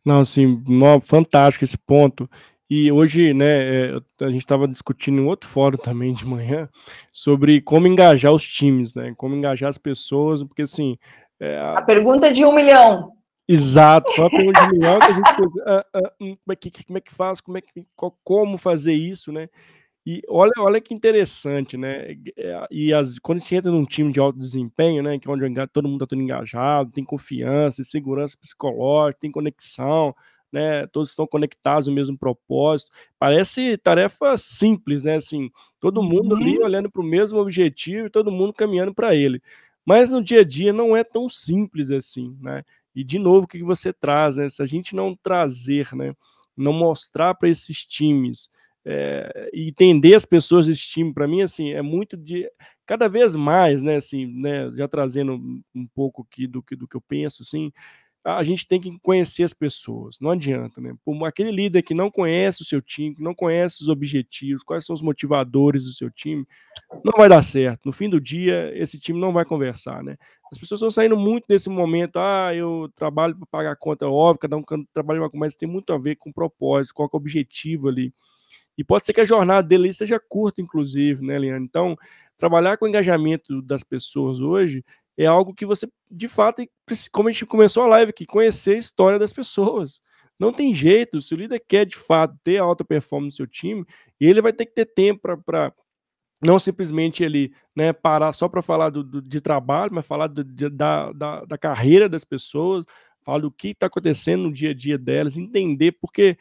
Não, assim, fantástico esse ponto. E hoje, né, é, a gente estava discutindo em outro fórum também de manhã sobre como engajar os times, né? Como engajar as pessoas, porque assim. É, a... a... pergunta de um milhão. Exato, foi uma pergunta de milhão que a gente pensa, ah, ah, hum, como, é que, como é que faz, como, é que, como fazer isso, né? E olha, olha que interessante, né? E as, quando a gente entra num time de alto desempenho, né? Que é onde todo mundo está todo engajado, tem confiança, segurança psicológica, tem conexão, né? Todos estão conectados no mesmo propósito. Parece tarefa simples, né? Assim, todo mundo ali Uhum. olhando para o mesmo objetivo e todo mundo caminhando para ele. Mas no dia a dia não é tão simples assim, né? E de novo, o que você traz, né? Se a gente não trazer, né? Não mostrar para esses times é, entender as pessoas desse time, para mim, assim, é muito de cada vez mais, né? Assim, né? Já trazendo um pouco aqui do que do que eu penso, assim, a gente tem que conhecer as pessoas, não adianta, né? Aquele líder que não conhece o seu time, que não conhece os objetivos, quais são os motivadores do seu time, não vai dar certo. No fim do dia, esse time não vai conversar, né? As pessoas estão saindo muito desse momento, ah, eu trabalho para pagar a conta, óbvio, cada um trabalha com mas tem muito a ver com propósito, qual é o objetivo ali. E pode ser que a jornada dele seja curta, inclusive, né, Leandro? Então, trabalhar com o engajamento das pessoas hoje é algo que você, de fato, como a gente começou a live aqui, conhecer a história das pessoas. Não tem jeito, se o líder quer de fato ter alta performance no seu time, ele vai ter que ter tempo para não simplesmente ele né, parar só para falar do, do, de trabalho, mas falar do, de, da, da, da, carreira das pessoas, falar do que está acontecendo no dia a dia delas, entender, porque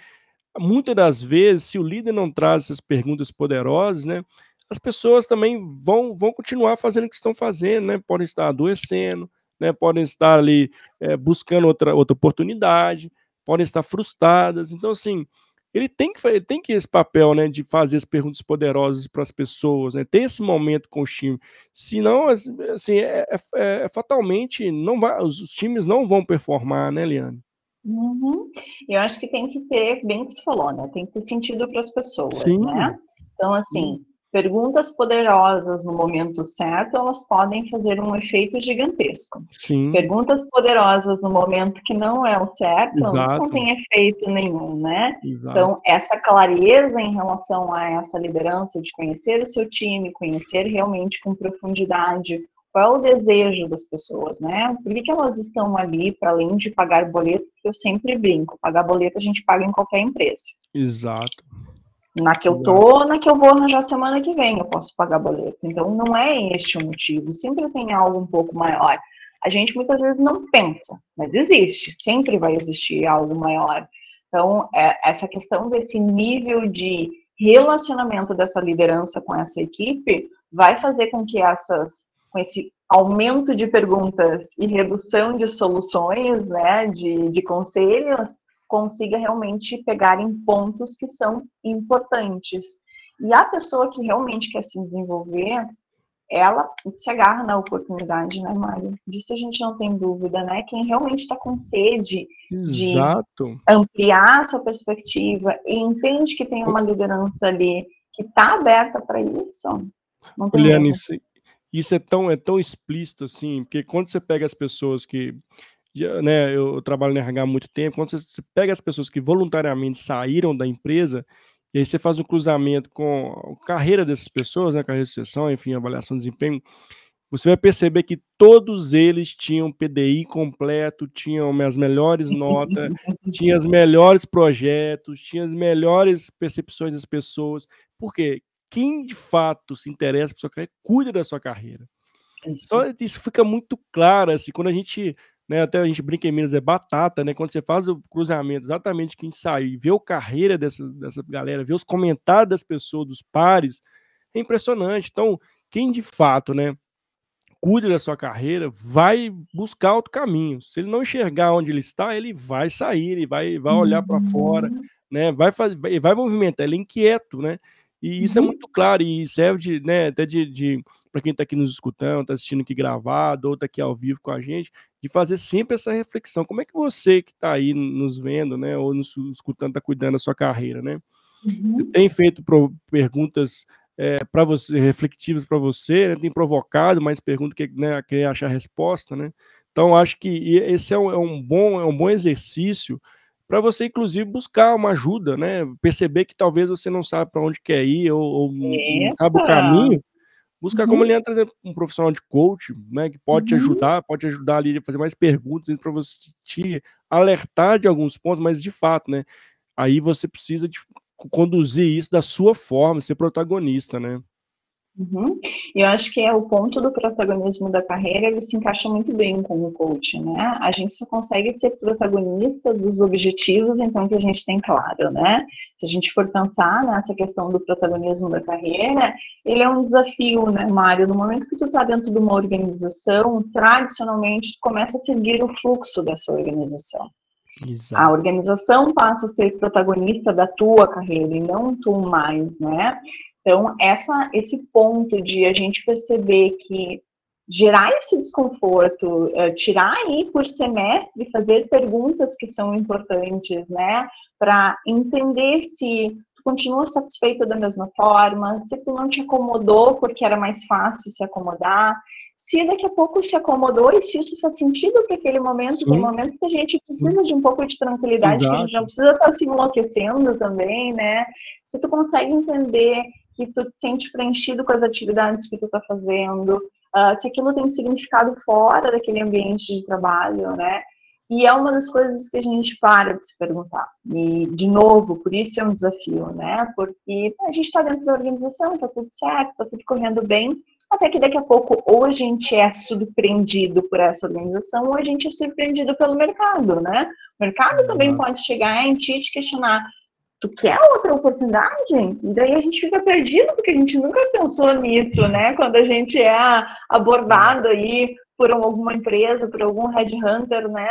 muitas das vezes, se o líder não traz essas perguntas poderosas, né, as pessoas também vão, vão continuar fazendo o que estão fazendo, né? Podem estar adoecendo, né? Podem estar ali é, buscando outra, outra oportunidade, podem estar frustradas. Então, assim, ele tem que ele tem que esse papel, né, de fazer as perguntas poderosas para as pessoas, né? Ter esse momento com o time. Senão, assim, é, é, é, fatalmente não vai, os, os, times não vão performar, né, Liane? Uhum. Eu acho que tem que ter, bem que tu falou, né? Tem que ter sentido para as pessoas, Sim. né? Então, assim, Sim perguntas poderosas no momento certo, elas podem fazer um efeito gigantesco. Sim. Perguntas poderosas no momento que não é o certo, Exato. não tem efeito nenhum, né? Exato. Então, essa clareza em relação a essa liderança de conhecer o seu time, conhecer realmente com profundidade qual é o desejo das pessoas, né? Por que, que elas estão ali, para além de pagar boleto, que eu sempre brinco, pagar boleto a gente paga em qualquer empresa. Exato. Na que eu tô, na que eu vou arranjar semana que vem, eu posso pagar boleto. Então, não é este o motivo. Sempre tem algo um pouco maior. A gente muitas vezes não pensa, mas existe. Sempre vai existir algo maior. Então, é, essa questão desse nível de relacionamento dessa liderança com essa equipe vai fazer com que essas, com esse aumento de perguntas e redução de soluções, né, de, de conselhos, consiga realmente pegar em pontos que são importantes. E a pessoa que realmente quer se desenvolver, ela se agarra na oportunidade, né, Mário? Disso a gente não tem dúvida, né? Quem realmente está com sede Exato. de ampliar a sua perspectiva e entende que tem uma liderança ali que está aberta para isso, não tem isso é tão, é tão explícito assim, porque quando você pega as pessoas que né, eu trabalho no RH há muito tempo, quando você pega as pessoas que voluntariamente saíram da empresa, e aí você faz um cruzamento com a carreira dessas pessoas, né, carreira de sessão, enfim, avaliação de desempenho, você vai perceber que todos eles tinham PDI completo, tinham as melhores notas, tinham os melhores projetos, tinham as melhores percepções das pessoas. Por quê? Quem de fato se interessa por sua carreira, cuida da sua carreira. Isso. Só isso fica muito claro, assim, quando a gente né, até a gente brinca em Minas, é batata, né? Quando você faz o cruzamento, exatamente quem saiu e vê a carreira dessa, dessa galera, vê os comentários das pessoas, dos pares, é impressionante. Então, quem de fato, né, cuida da sua carreira, vai buscar outro caminho. Se ele não enxergar onde ele está, ele vai sair, ele vai, vai olhar para fora, né? Vai fazer, vai, vai movimentar, ele é inquieto, né? E isso é Uhum. muito claro e serve de, né, até de, de para quem está aqui nos escutando, está assistindo aqui gravado ou está aqui ao vivo com a gente, de fazer sempre essa reflexão. Como é que você que está aí nos vendo, né, ou nos escutando, está cuidando da sua carreira, né? Você Uhum. tem feito perguntas para você, reflexivas para você, né, tem provocado mais perguntas que né, querer achar resposta, né? Então acho que esse é um, é um bom é um bom exercício para você inclusive buscar uma ajuda, né? Perceber que talvez você não sabe para onde quer ir ou, ou não sabe o caminho, Buscar uhum. como ele entra um profissional de coach, né, que pode uhum. te ajudar, pode te ajudar ali a fazer mais perguntas para você te alertar de alguns pontos, mas de fato, né, aí você precisa de conduzir isso da sua forma, ser protagonista, né? Uhum. Eu acho que é o ponto do protagonismo da carreira, ele se encaixa muito bem com o coaching, né? A gente só consegue ser protagonista dos objetivos, então, que a gente tem claro, né? Se a gente for pensar nessa questão do protagonismo da carreira, ele é um desafio, né, Mário? No momento que tu está dentro de uma organização, tradicionalmente, tu começa a seguir o fluxo dessa organização. Exato. A organização passa a ser protagonista da tua carreira e não tu mais, né? Então, essa, esse ponto de a gente perceber que gerar esse desconforto, uh, tirar aí por semestre, fazer perguntas que são importantes, né, para entender se tu continua satisfeito da mesma forma, se tu não te acomodou porque era mais fácil se acomodar, se daqui a pouco se acomodou e se isso faz sentido para aquele momento, Sim. tem momentos que a gente precisa de um pouco de tranquilidade, Exato. que a gente não precisa estar tá se enlouquecendo também, né? Se tu consegue entender que tu te sente preenchido com as atividades que tu está fazendo, uh, se aquilo tem significado fora daquele ambiente de trabalho, né? E é uma das coisas que a gente para de se perguntar. E, de novo, por isso é um desafio, né? Porque a gente está dentro da organização, está tudo certo, está tudo correndo bem, até que daqui a pouco ou a gente é surpreendido por essa organização ou a gente é surpreendido pelo mercado, né? O mercado também pode chegar em ti e te questionar tu quer outra oportunidade? E daí a gente fica perdido, porque a gente nunca pensou nisso, né? Quando a gente é abordado aí por alguma empresa, por algum headhunter, né?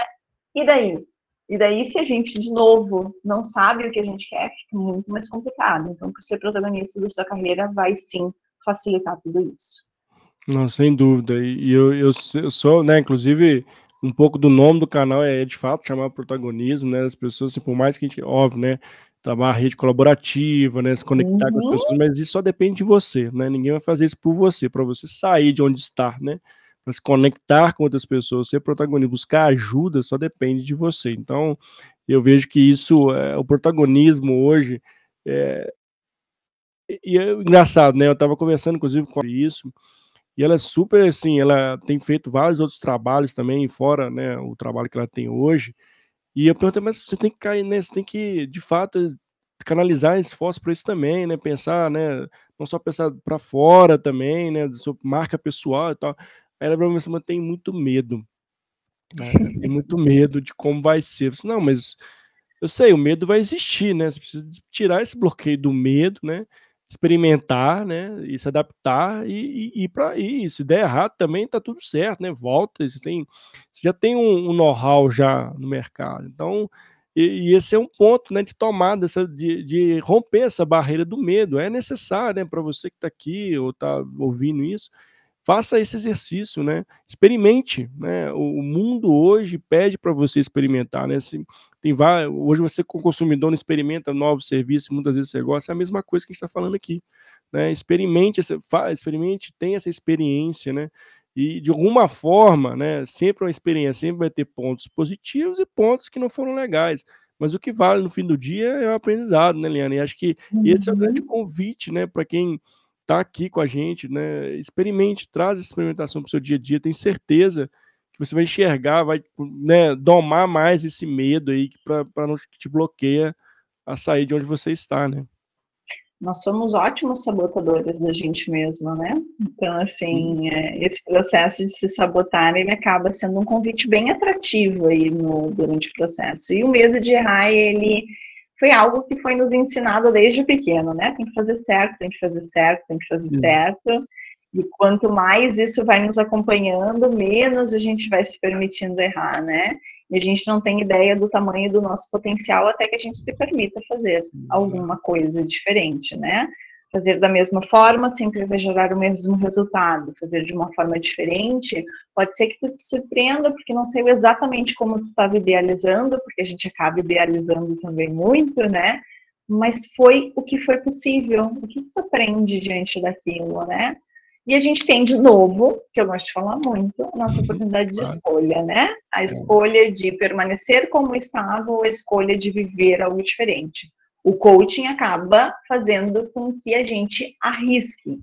E daí? E daí, se a gente, de novo, não sabe o que a gente quer, fica muito mais complicado. Então, ser protagonista da sua carreira, vai sim facilitar tudo isso. Não, sem dúvida. E eu, eu, eu sou, né, inclusive, um pouco do nome do canal é, de fato, chamar protagonismo, né? As pessoas, assim, por mais que a gente, óbvio, né? Trabalhar rede colaborativa, né, se conectar uhum. com as uhum. pessoas, mas isso só depende de você, né? Ninguém vai fazer isso por você, para você sair de onde está, né? Para se conectar com outras pessoas, ser protagonista, buscar ajuda, só depende de você. Então, eu vejo que isso, é, o protagonismo hoje, é, e é engraçado, né? Eu estava conversando, inclusive, com isso, e ela é super assim, ela tem feito vários outros trabalhos também, fora né, o trabalho que ela tem hoje, e eu perguntei, mas você tem que cair, né? Você tem que, de fato, canalizar esforço para isso também, né? Pensar, né? Não só pensar para fora também, né? Da sua marca pessoal e tal. Aí ela falou, mas tem muito medo. Né? Tem muito medo de como vai ser. Eu disse, não, mas eu sei, o medo vai existir, né? Você precisa tirar esse bloqueio do medo, né? Experimentar, né, e se adaptar e, e, e para ir. Se der errado também tá tudo certo, né? Volta, você tem, você já tem um, um know-how já no mercado. Então, e, e, esse é um ponto, né, de tomada, de, de romper essa barreira do medo. É necessário, né, para você que está aqui ou está ouvindo isso, faça esse exercício, né? Experimente, né? O mundo hoje pede para você experimentar, né? Se, tem vários, hoje você como consumidor não experimenta novos serviços, muitas vezes você gosta, é a mesma coisa que a gente está falando aqui, né? Experimente, experimente, tenha essa experiência, né? E de alguma forma, né? Sempre uma experiência, sempre vai ter pontos positivos e pontos que não foram legais. Mas o que vale no fim do dia é o aprendizado, né, Liana? E acho que uhum. esse é o grande uhum. convite, né, para quem está aqui com a gente, né? Experimente, traz essa experimentação para o seu dia a dia, tem certeza que você vai enxergar, vai né, domar mais esse medo aí para não te bloqueia a sair de onde você está, né? Nós somos ótimos sabotadores da gente mesma, né? Então, assim, é, esse processo de se sabotar, ele acaba sendo um convite bem atrativo aí no, durante o processo. E o medo de errar, ele foi algo que foi nos ensinado desde pequeno, né? Tem que fazer certo, tem que fazer certo, tem que fazer certo. E quanto mais isso vai nos acompanhando, menos a gente vai se permitindo errar, né? E a gente não tem ideia do tamanho do nosso potencial até que a gente se permita fazer alguma coisa diferente, né? Fazer da mesma forma sempre vai gerar o mesmo resultado. Fazer de uma forma diferente, pode ser que tu te surpreenda, porque não sei exatamente como tu estava idealizando, porque a gente acaba idealizando também muito, né? Mas foi o que foi possível. O que tu aprende diante daquilo, né? E a gente tem de novo, que eu gosto de falar muito, a nossa oportunidade de escolha, né? A escolha de permanecer como estava ou a escolha de viver algo diferente o coaching acaba fazendo com que a gente arrisque.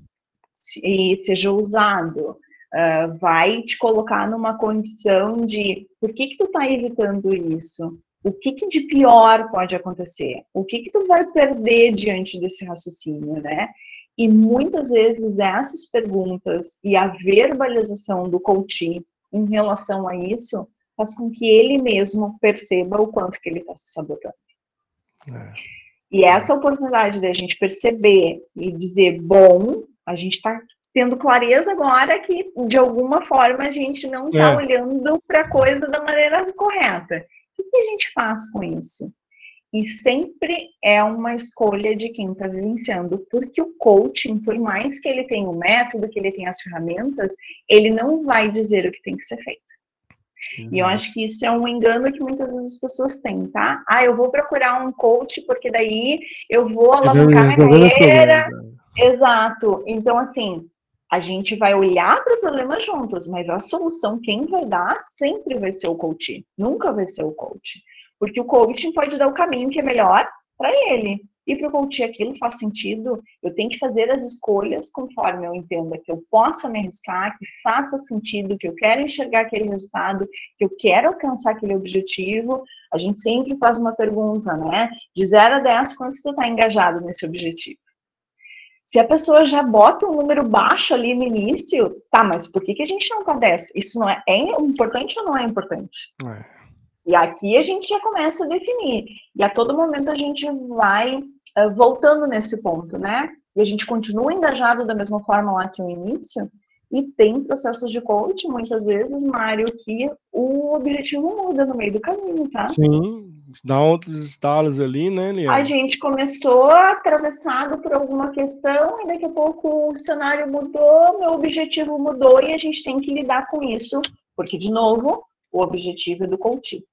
e seja usado, uh, vai te colocar numa condição de por que, que tu está evitando isso? O que, que de pior pode acontecer? O que, que tu vai perder diante desse raciocínio, né? E muitas vezes essas perguntas e a verbalização do coach em relação a isso faz com que ele mesmo perceba o quanto que ele está se sabotando. É. E essa oportunidade da gente perceber e dizer, bom, a gente está tendo clareza agora que, de alguma forma, a gente não está é. olhando para a coisa da maneira correta. O que a gente faz com isso? E sempre é uma escolha de quem está vivenciando, porque o coaching, por mais que ele tenha o método, que ele tenha as ferramentas, ele não vai dizer o que tem que ser feito. Uhum. E eu acho que isso é um engano que muitas vezes as pessoas têm, tá? Ah, eu vou procurar um coach porque daí eu vou alavancar minha carreira. Exato. Então, assim, a gente vai olhar para o problema juntos, mas a solução quem vai dar sempre vai ser o coach, nunca vai ser o coach. Porque o coaching pode dar o caminho que é melhor para ele. E para o coach aquilo faz sentido, eu tenho que fazer as escolhas conforme eu entenda que eu possa me arriscar, que faça sentido, que eu quero enxergar aquele resultado, que eu quero alcançar aquele objetivo. A gente sempre faz uma pergunta, né? De 0 a 10, quanto tu está engajado nesse objetivo? Se a pessoa já bota um número baixo ali no início, tá, mas por que, que a gente não tá Isso não é, é importante ou não é importante? É. E aqui a gente já começa a definir. E a todo momento a gente vai uh, voltando nesse ponto, né? E a gente continua engajado da mesma forma lá que no início. E tem processos de coaching, muitas vezes, Mário, que o objetivo muda no meio do caminho, tá? Sim, dá outros estalos ali, né, Liana? A gente começou atravessado por alguma questão e daqui a pouco o cenário mudou, meu objetivo mudou e a gente tem que lidar com isso, porque, de novo, o objetivo é do coaching.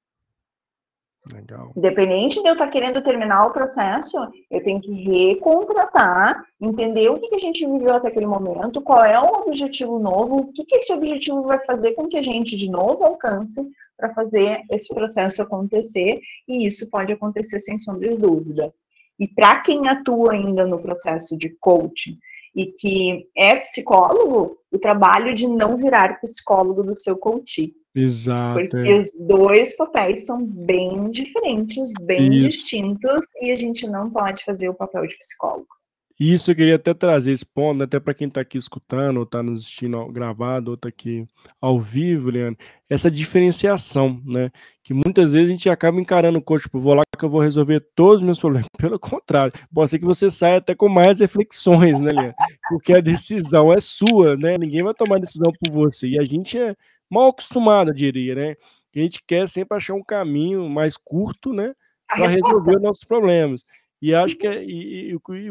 Legal. Independente de eu estar querendo terminar o processo, eu tenho que recontratar, entender o que, que a gente viveu até aquele momento, qual é o objetivo novo, o que, que esse objetivo vai fazer com que a gente de novo alcance para fazer esse processo acontecer, e isso pode acontecer sem sombra de dúvida. E para quem atua ainda no processo de coaching e que é psicólogo, o trabalho de não virar psicólogo do seu coaching. Exato. Porque é. os dois papéis são bem diferentes, bem Isso. distintos, e a gente não pode fazer o papel de psicólogo. Isso eu queria até trazer esse ponto, né, até para quem está aqui escutando, ou está nos assistindo gravado, ou está aqui ao vivo, Leandro, essa diferenciação, né? Que muitas vezes a gente acaba encarando o coach, tipo, vou lá que eu vou resolver todos os meus problemas. Pelo contrário, pode ser que você saia até com mais reflexões, né, Leandro? Porque a decisão é sua, né? Ninguém vai tomar decisão por você. E a gente é mal acostumado, eu diria, né? Que a gente quer sempre achar um caminho mais curto, né? Para resolver os nossos problemas. E acho que é, e, e, e,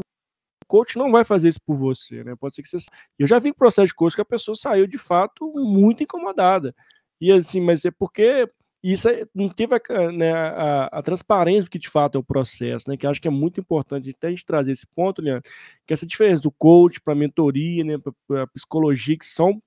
coach não vai fazer isso por você, né? Pode ser que você. Eu já vi processo de coach que a pessoa saiu de fato muito incomodada. E assim, mas é porque isso é, não teve a, né, a, a, transparência que de fato é o processo, né? Que acho que é muito importante até a gente trazer esse ponto, né? Que essa diferença do coach para mentoria, né? Para psicologia, que são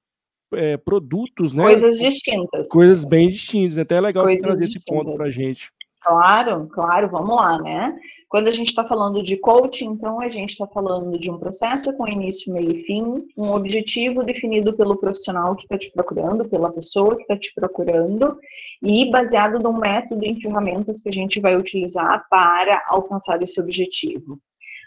é, produtos, né? Coisas distintas. Coisas bem distintas. Né? Até é legal Coisas você trazer distintas. esse ponto para gente. Claro, claro, vamos lá, né? Quando a gente está falando de coaching, então a gente está falando de um processo com início, meio e fim, um objetivo definido pelo profissional que está te procurando, pela pessoa que está te procurando, e baseado num método e em ferramentas que a gente vai utilizar para alcançar esse objetivo.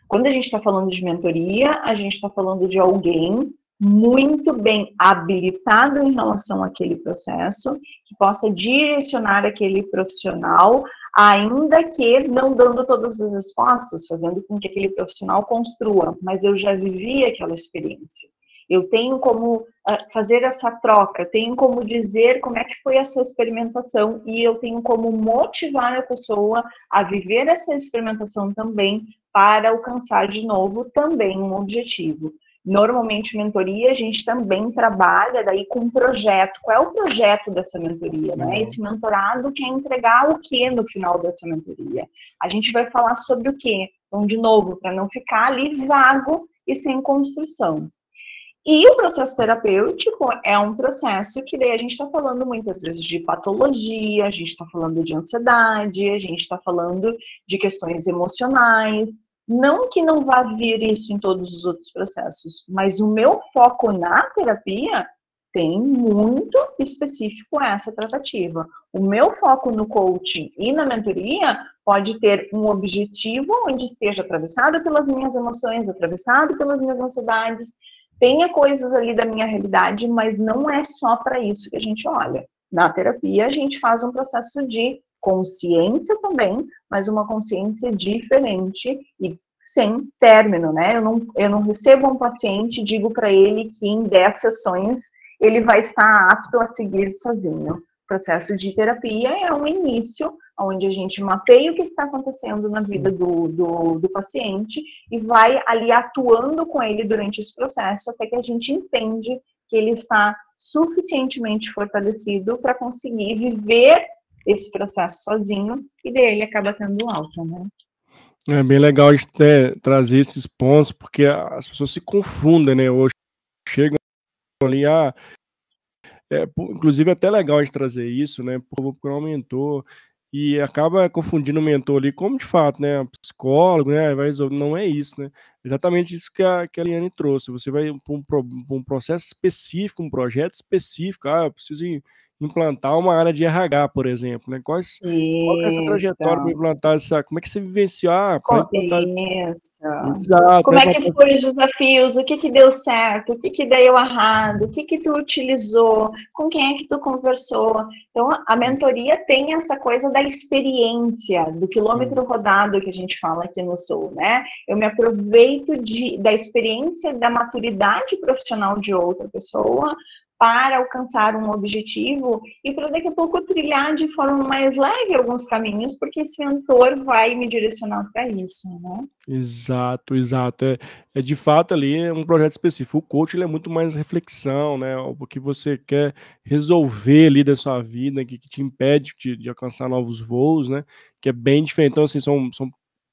Quando a gente está falando de mentoria, a gente está falando de alguém muito bem habilitado em relação àquele processo, que possa direcionar aquele profissional ainda que não dando todas as respostas, fazendo com que aquele profissional construa, mas eu já vivi aquela experiência. Eu tenho como uh, fazer essa troca, tenho como dizer como é que foi essa experimentação e eu tenho como motivar a pessoa a viver essa experimentação também para alcançar de novo também um objetivo. Normalmente, mentoria, a gente também trabalha daí com um projeto. Qual é o projeto dessa mentoria? Né? Uhum. Esse mentorado quer entregar o que no final dessa mentoria? A gente vai falar sobre o quê? Então, de novo, para não ficar ali vago e sem construção. E o processo terapêutico é um processo que daí a gente está falando muitas vezes de patologia, a gente está falando de ansiedade, a gente está falando de questões emocionais, Não que não vá vir isso em todos os outros processos, mas o meu foco na terapia tem muito específico essa tratativa. O meu foco no coaching e na mentoria pode ter um objetivo onde esteja atravessado pelas minhas emoções, atravessado pelas minhas ansiedades, tenha coisas ali da minha realidade, mas não é só para isso que a gente olha. Na terapia, a gente faz um processo de consciência também, mas uma consciência diferente e sem término, né? Eu não, eu não recebo um paciente e digo para ele que em 10 sessões ele vai estar apto a seguir sozinho. O processo de terapia é um início onde a gente mapeia o que está acontecendo na vida do, do, do, paciente e vai ali atuando com ele durante esse processo até que a gente entende que ele está suficientemente fortalecido para conseguir viver esse processo sozinho e daí ele acaba tendo alta, né? É bem legal a gente trazer esses pontos, porque as pessoas se confundem, né? Hoje chegam ali, ah, é, inclusive é até legal a gente trazer isso, né? Porque um mentor e acaba confundindo o mentor ali como de fato, né? Psicólogo, né? Vai resolver. Não é isso, né? Exatamente isso que a, que a Liane trouxe. Você vai para um, um, processo específico, um projeto específico. Ah, eu preciso implantar uma área de RH, por exemplo, né? Quais, qual é essa trajetória para implantar essa? Como é que você vivenciar ah, implantar Exato. Como é que foram os desafios? O que que deu certo? O que que deu errado? O que que tu utilizou? Com quem é que tu conversou? Então, a mentoria tem essa coisa da experiência, do quilômetro Sim. rodado que a gente fala aqui no Sul, né? Eu me aproveito de, da experiência, da maturidade profissional de outra pessoa para alcançar um objetivo e para daqui a pouco trilhar de forma mais leve alguns caminhos, porque esse mentor vai me direcionar para isso, né? Exato, exato. É, é de fato ali um projeto específico. O coach ele é muito mais reflexão, né? O que você quer resolver ali da sua vida, que, que te impede de, de, alcançar novos voos, né? Que é bem diferente. Então, assim, são, são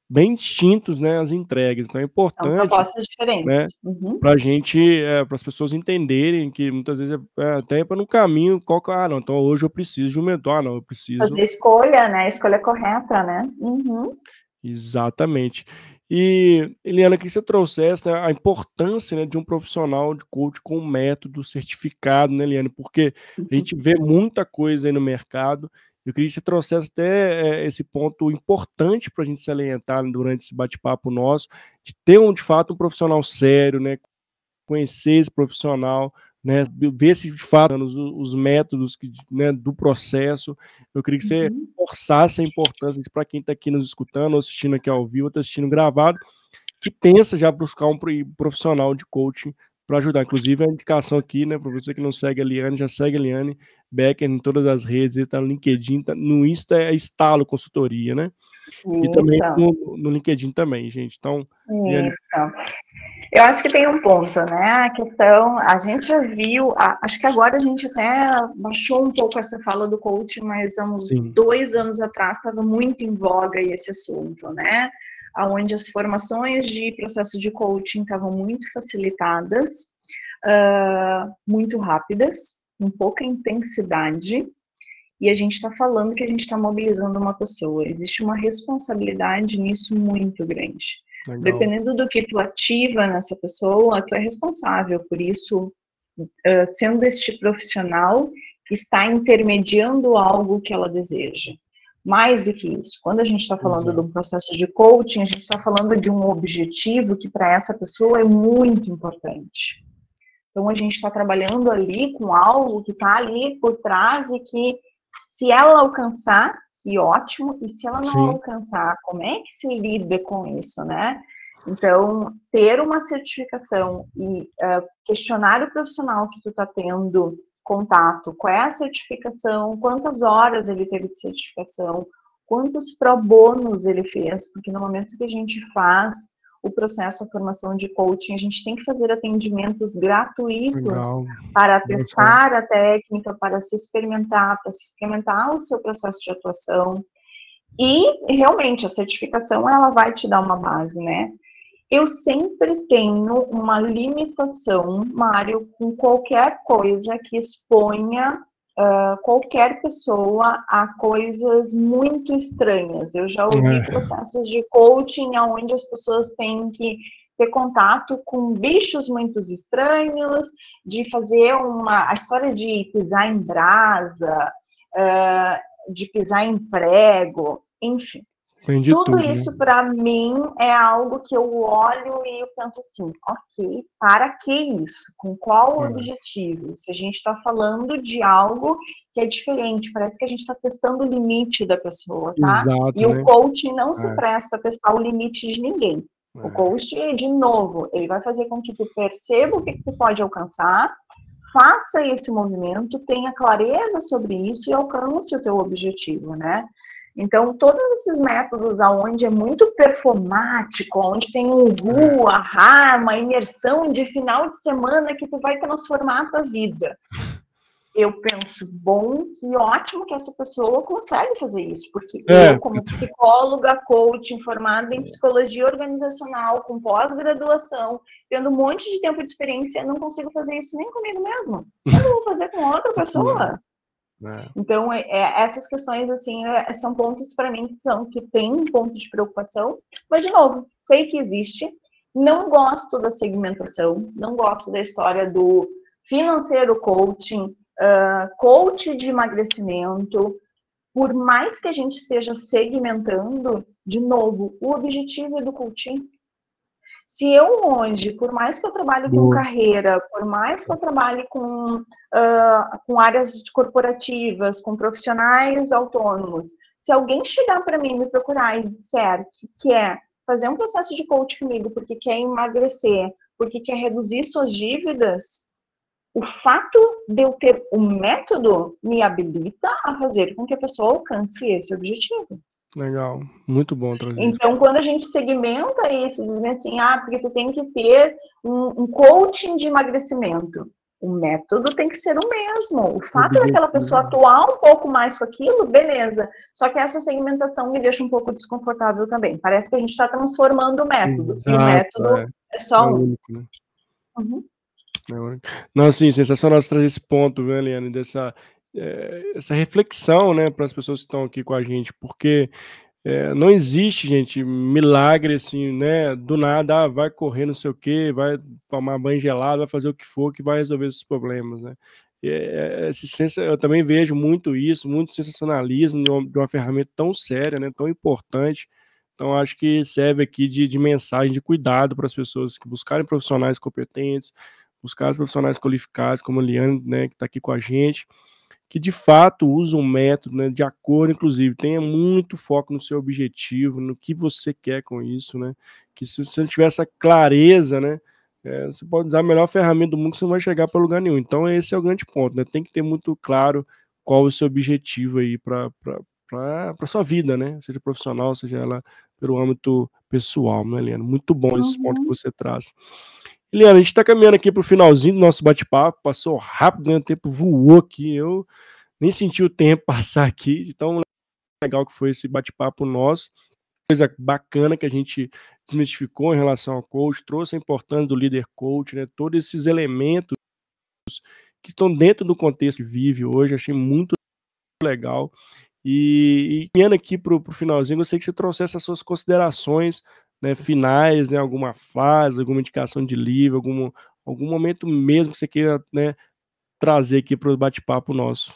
bem distintos, né, as entregas. Então é importante, São propostas diferentes, né, uhum. para a gente, é, para as pessoas entenderem que muitas vezes é, é até para no caminho, qual que, ah, não, então hoje eu preciso de um mentor, ah, não, eu preciso... Fazer escolha, né, a escolha correta, né. Uhum. Exatamente. E, Eliana, que você trouxesse né, a importância né, de um profissional de coach com método certificado, né, Eliana? Porque a uhum. gente vê muita coisa aí no mercado eu queria que você trouxesse até é, esse ponto importante para a gente salientar durante esse bate-papo nosso, de ter um, de fato um profissional sério, né? Conhecer esse profissional, né? Ver se de fato os, os métodos que, né, do processo. Eu queria que você uhum. forçasse a importância para quem está aqui nos escutando, ou assistindo aqui ao vivo, ou assistindo gravado, que pensa já buscar um profissional de coaching para ajudar. Inclusive, a indicação aqui, né, para você que não segue a Liane, já segue a Liane Becker em todas as redes, está no LinkedIn, tá, no Insta é Estalo Consultoria, né? E também no, no, LinkedIn também, gente. Então. Eu acho que tem um ponto, né? A questão, a gente já viu, acho que agora a gente até baixou um pouco essa fala do coaching, mas há uns Sim. dois anos atrás estava muito em voga esse assunto, né? Onde as formações de processo de coaching estavam muito facilitadas, uh, muito rápidas, com pouca intensidade, e a gente está falando que a gente está mobilizando uma pessoa. Existe uma responsabilidade nisso muito grande. Legal. Dependendo do que tu ativa nessa pessoa, tu é responsável por isso, uh, sendo este profissional que está intermediando algo que ela deseja. Mais do que isso, quando a gente está falando Exato. de um processo de coaching, a gente está falando de um objetivo que para essa pessoa é muito importante. Então a gente está trabalhando ali com algo que está ali por trás e que se ela alcançar, que ótimo, e se ela não Sim. alcançar, como é que se lida com isso, né? Então, ter uma certificação e uh, questionar o profissional que tu está tendo contato, qual é a certificação, quantas horas ele teve de certificação, quantos pro bônus ele fez, porque no momento que a gente faz o processo, a formação de coaching, a gente tem que fazer atendimentos gratuitos Legal. para testar a técnica, para se experimentar, para se experimentar o seu processo de atuação. E realmente a certificação ela vai te dar uma base, né? Eu sempre tenho uma limitação, Mário, com qualquer coisa que exponha uh, qualquer pessoa a coisas muito estranhas. Eu já ouvi é. processos de coaching onde as pessoas têm que ter contato com bichos muito estranhos, de fazer uma a história de pisar em brasa, uh, de pisar em prego, enfim. Tudo, tudo, né? isso né? para mim é algo que eu olho e eu penso assim, ok, para que isso? Com qual é. objetivo? Se a gente está falando de algo que é diferente, parece que a gente está testando o limite da pessoa, tá? Exato, e né? o coaching não se é. presta a testar o limite de ninguém. É. O coaching, de novo, ele vai fazer com que tu perceba o que, que tu pode alcançar, faça esse movimento, tenha clareza sobre isso e alcance o teu objetivo, né? Então, todos esses métodos aonde é muito performático, onde tem um ru, ahá, uma imersão de final de semana que tu vai transformar a tua vida. Eu penso, bom, que ótimo que essa pessoa consegue fazer isso, porque é. eu, como psicóloga, coach, formada em psicologia organizacional, com pós-graduação, tendo um monte de tempo de experiência, não consigo fazer isso nem comigo mesmo. Como eu vou fazer com outra pessoa? É. Então, é, é, essas questões, assim, é, são pontos para mim que são que tem um ponto de preocupação, mas, de novo, sei que existe, não gosto da segmentação, não gosto da história do financeiro coaching, uh, coach de emagrecimento, por mais que a gente esteja segmentando, de novo, o objetivo do coaching se eu onde, por mais que eu trabalhe com carreira, por mais que eu trabalhe com, uh, com áreas corporativas, com profissionais autônomos, se alguém chegar para mim me procurar e disser que quer fazer um processo de coach comigo porque quer emagrecer, porque quer reduzir suas dívidas, o fato de eu ter o um método me habilita a fazer com que a pessoa alcance esse objetivo. Legal, muito bom trazer. Então, quando a gente segmenta isso, diz assim, ah, porque tu tem que ter um, um coaching de emagrecimento. O método tem que ser o mesmo. O fato daquela pessoa atuar um pouco mais com aquilo, beleza. Só que essa segmentação me deixa um pouco desconfortável também. Parece que a gente está transformando o método. Exato, e o método é, é só é um. Único, né? uhum. é único. Não, sim, sensacional você trazer esse ponto, viu, Eliane, dessa é, essa reflexão, né, para as pessoas que estão aqui com a gente, porque é, não existe, gente, milagre assim, né? Do nada, ah, vai correr não sei o que, vai tomar banho gelado, vai fazer o que for que vai resolver esses problemas, né? É, esse senso, eu também vejo muito isso, muito sensacionalismo de uma, de uma, ferramenta tão séria, né? Tão importante. Então, acho que serve aqui de, de mensagem de cuidado para as pessoas que buscarem profissionais competentes, buscarem profissionais qualificados, como a Liane, né, que está aqui com a gente que de fato usa um método né, de acordo, inclusive, tenha muito foco no seu objetivo, no que você quer com isso, né? Que se você não tiver essa clareza, né? É, você pode usar a melhor ferramenta do mundo que você não vai chegar para lugar nenhum. Então, esse é o grande ponto, né? Tem que ter muito claro qual o seu objetivo aí para a sua vida, né? Seja profissional, seja ela pelo âmbito pessoal, né, Helena? Muito bom uhum. esse ponto que uhum. você traz. Eliana, a gente está caminhando aqui para o finalzinho do nosso bate-papo. Passou rápido, né? o tempo voou aqui. Eu nem senti o tempo passar aqui, de tão legal que foi esse bate-papo nosso. Coisa bacana que a gente desmistificou em relação ao coach, trouxe a importância do líder coach, né? Todos esses elementos que estão dentro do contexto que vive hoje. Achei muito legal. E, e aqui para o finalzinho, gostaria que você trouxesse as suas considerações né, finais, né, alguma frase, alguma indicação de livro, algum, algum momento mesmo que você queira né, trazer aqui para o bate-papo nosso.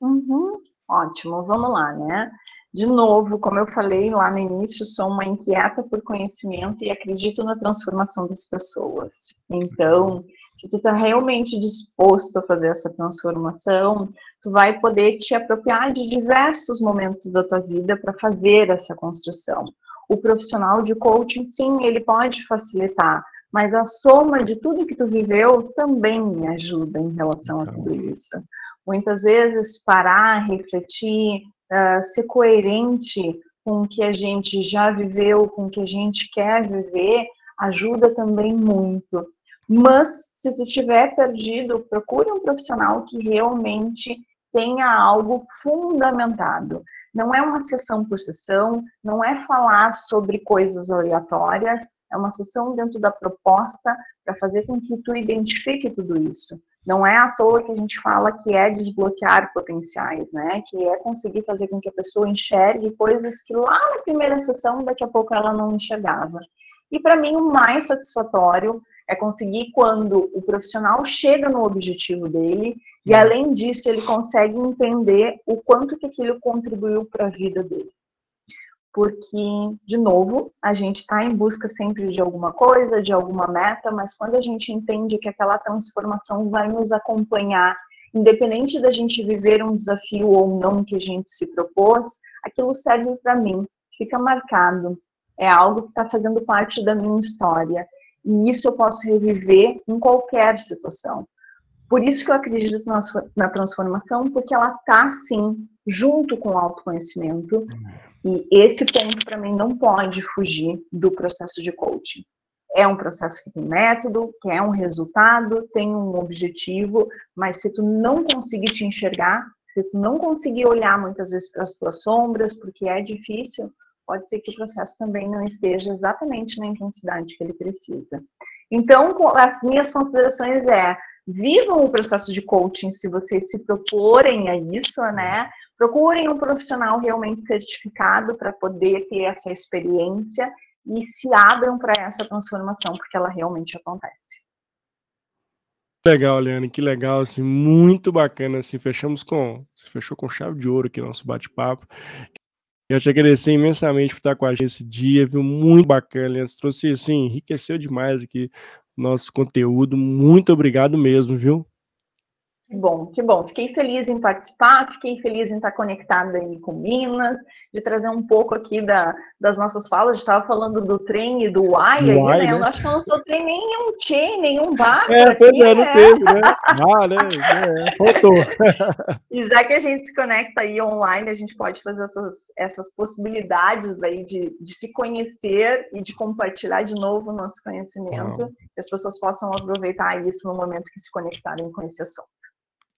Uhum, ótimo, vamos lá, né? De novo, como eu falei lá no início, sou uma inquieta por conhecimento e acredito na transformação das pessoas. Então, se tu está realmente disposto a fazer essa transformação, tu vai poder te apropriar de diversos momentos da tua vida para fazer essa construção o profissional de coaching, sim, ele pode facilitar, mas a soma de tudo que tu viveu também me ajuda em relação a tudo isso. Muitas vezes parar, refletir, uh, ser coerente com o que a gente já viveu, com o que a gente quer viver, ajuda também muito. Mas se tu tiver perdido, procure um profissional que realmente tenha algo fundamentado. Não é uma sessão por sessão, não é falar sobre coisas aleatórias, é uma sessão dentro da proposta para fazer com que tu identifique tudo isso. Não é à toa que a gente fala que é desbloquear potenciais, né? Que é conseguir fazer com que a pessoa enxergue coisas que lá na primeira sessão, daqui a pouco ela não enxergava. E para mim, o mais satisfatório é conseguir quando o profissional chega no objetivo dele e, além disso, ele consegue entender o quanto que aquilo contribuiu para a vida dele. Porque, de novo, a gente está em busca sempre de alguma coisa, de alguma meta, mas quando a gente entende que aquela transformação vai nos acompanhar, independente da gente viver um desafio ou não que a gente se propôs, aquilo serve para mim, fica marcado, é algo que está fazendo parte da minha história. E isso eu posso reviver em qualquer situação. Por isso que eu acredito na transformação, porque ela está, sim, junto com o autoconhecimento e esse ponto, para mim, não pode fugir do processo de coaching. É um processo que tem método, que é um resultado, tem um objetivo, mas se tu não conseguir te enxergar, se tu não conseguir olhar muitas vezes para as tuas sombras, porque é difícil, pode ser que o processo também não esteja exatamente na intensidade que ele precisa. Então, as minhas considerações é, vivam o processo de coaching se vocês se proporem a isso, né? Procurem um profissional realmente certificado para poder ter essa experiência e se abram para essa transformação, porque ela realmente acontece. Legal, Liane, que legal, assim, muito bacana, assim, fechamos com, fechou com chave de ouro aqui nosso bate-papo. Eu te agradecer imensamente por estar com a gente esse dia, viu, muito bacana, Liane, trouxe, assim, enriqueceu demais aqui nosso conteúdo, muito obrigado mesmo, viu? Que bom, que bom. Fiquei feliz em participar, fiquei feliz em estar conectada aí com Minas, de trazer um pouco aqui da, das nossas falas. Estava falando do trem e do Y aí, né? né? Eu acho que eu não sou trem nenhum chain, nenhum barco. É, pois é, não né? teve, né? Ah, né? É, faltou. e já que a gente se conecta aí online, a gente pode fazer essas, essas possibilidades aí de, de se conhecer e de compartilhar de novo o nosso conhecimento, que as pessoas possam aproveitar isso no momento que se conectarem com esse assunto.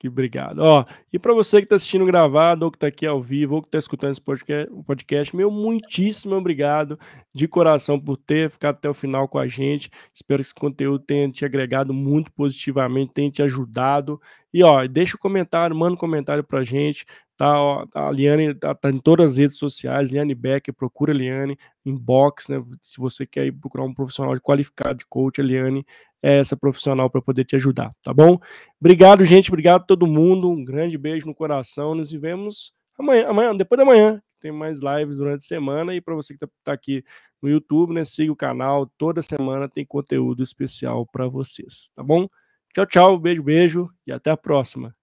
Obrigado. Ó, e para você que está assistindo gravado, ou que está aqui ao vivo, ou que está escutando esse podcast, podcast, meu muitíssimo obrigado de coração por ter ficado até o final com a gente. Espero que esse conteúdo tenha te agregado muito positivamente, tenha te ajudado. E ó, deixa o um comentário, manda um comentário para a gente. Tá, ó, a Liane tá, tá, em todas as redes sociais, Liane Becker, procura a Liane, inbox, né? Se você quer procurar um profissional qualificado de coach, a Liane essa profissional para poder te ajudar, tá bom? Obrigado, gente, obrigado a todo mundo, um grande beijo no coração, nos vemos amanhã, amanhã depois da manhã, tem mais lives durante a semana, e para você que está tá aqui no YouTube, né, siga o canal, toda semana tem conteúdo especial para vocês, tá bom? Tchau, tchau, beijo, beijo e até a próxima.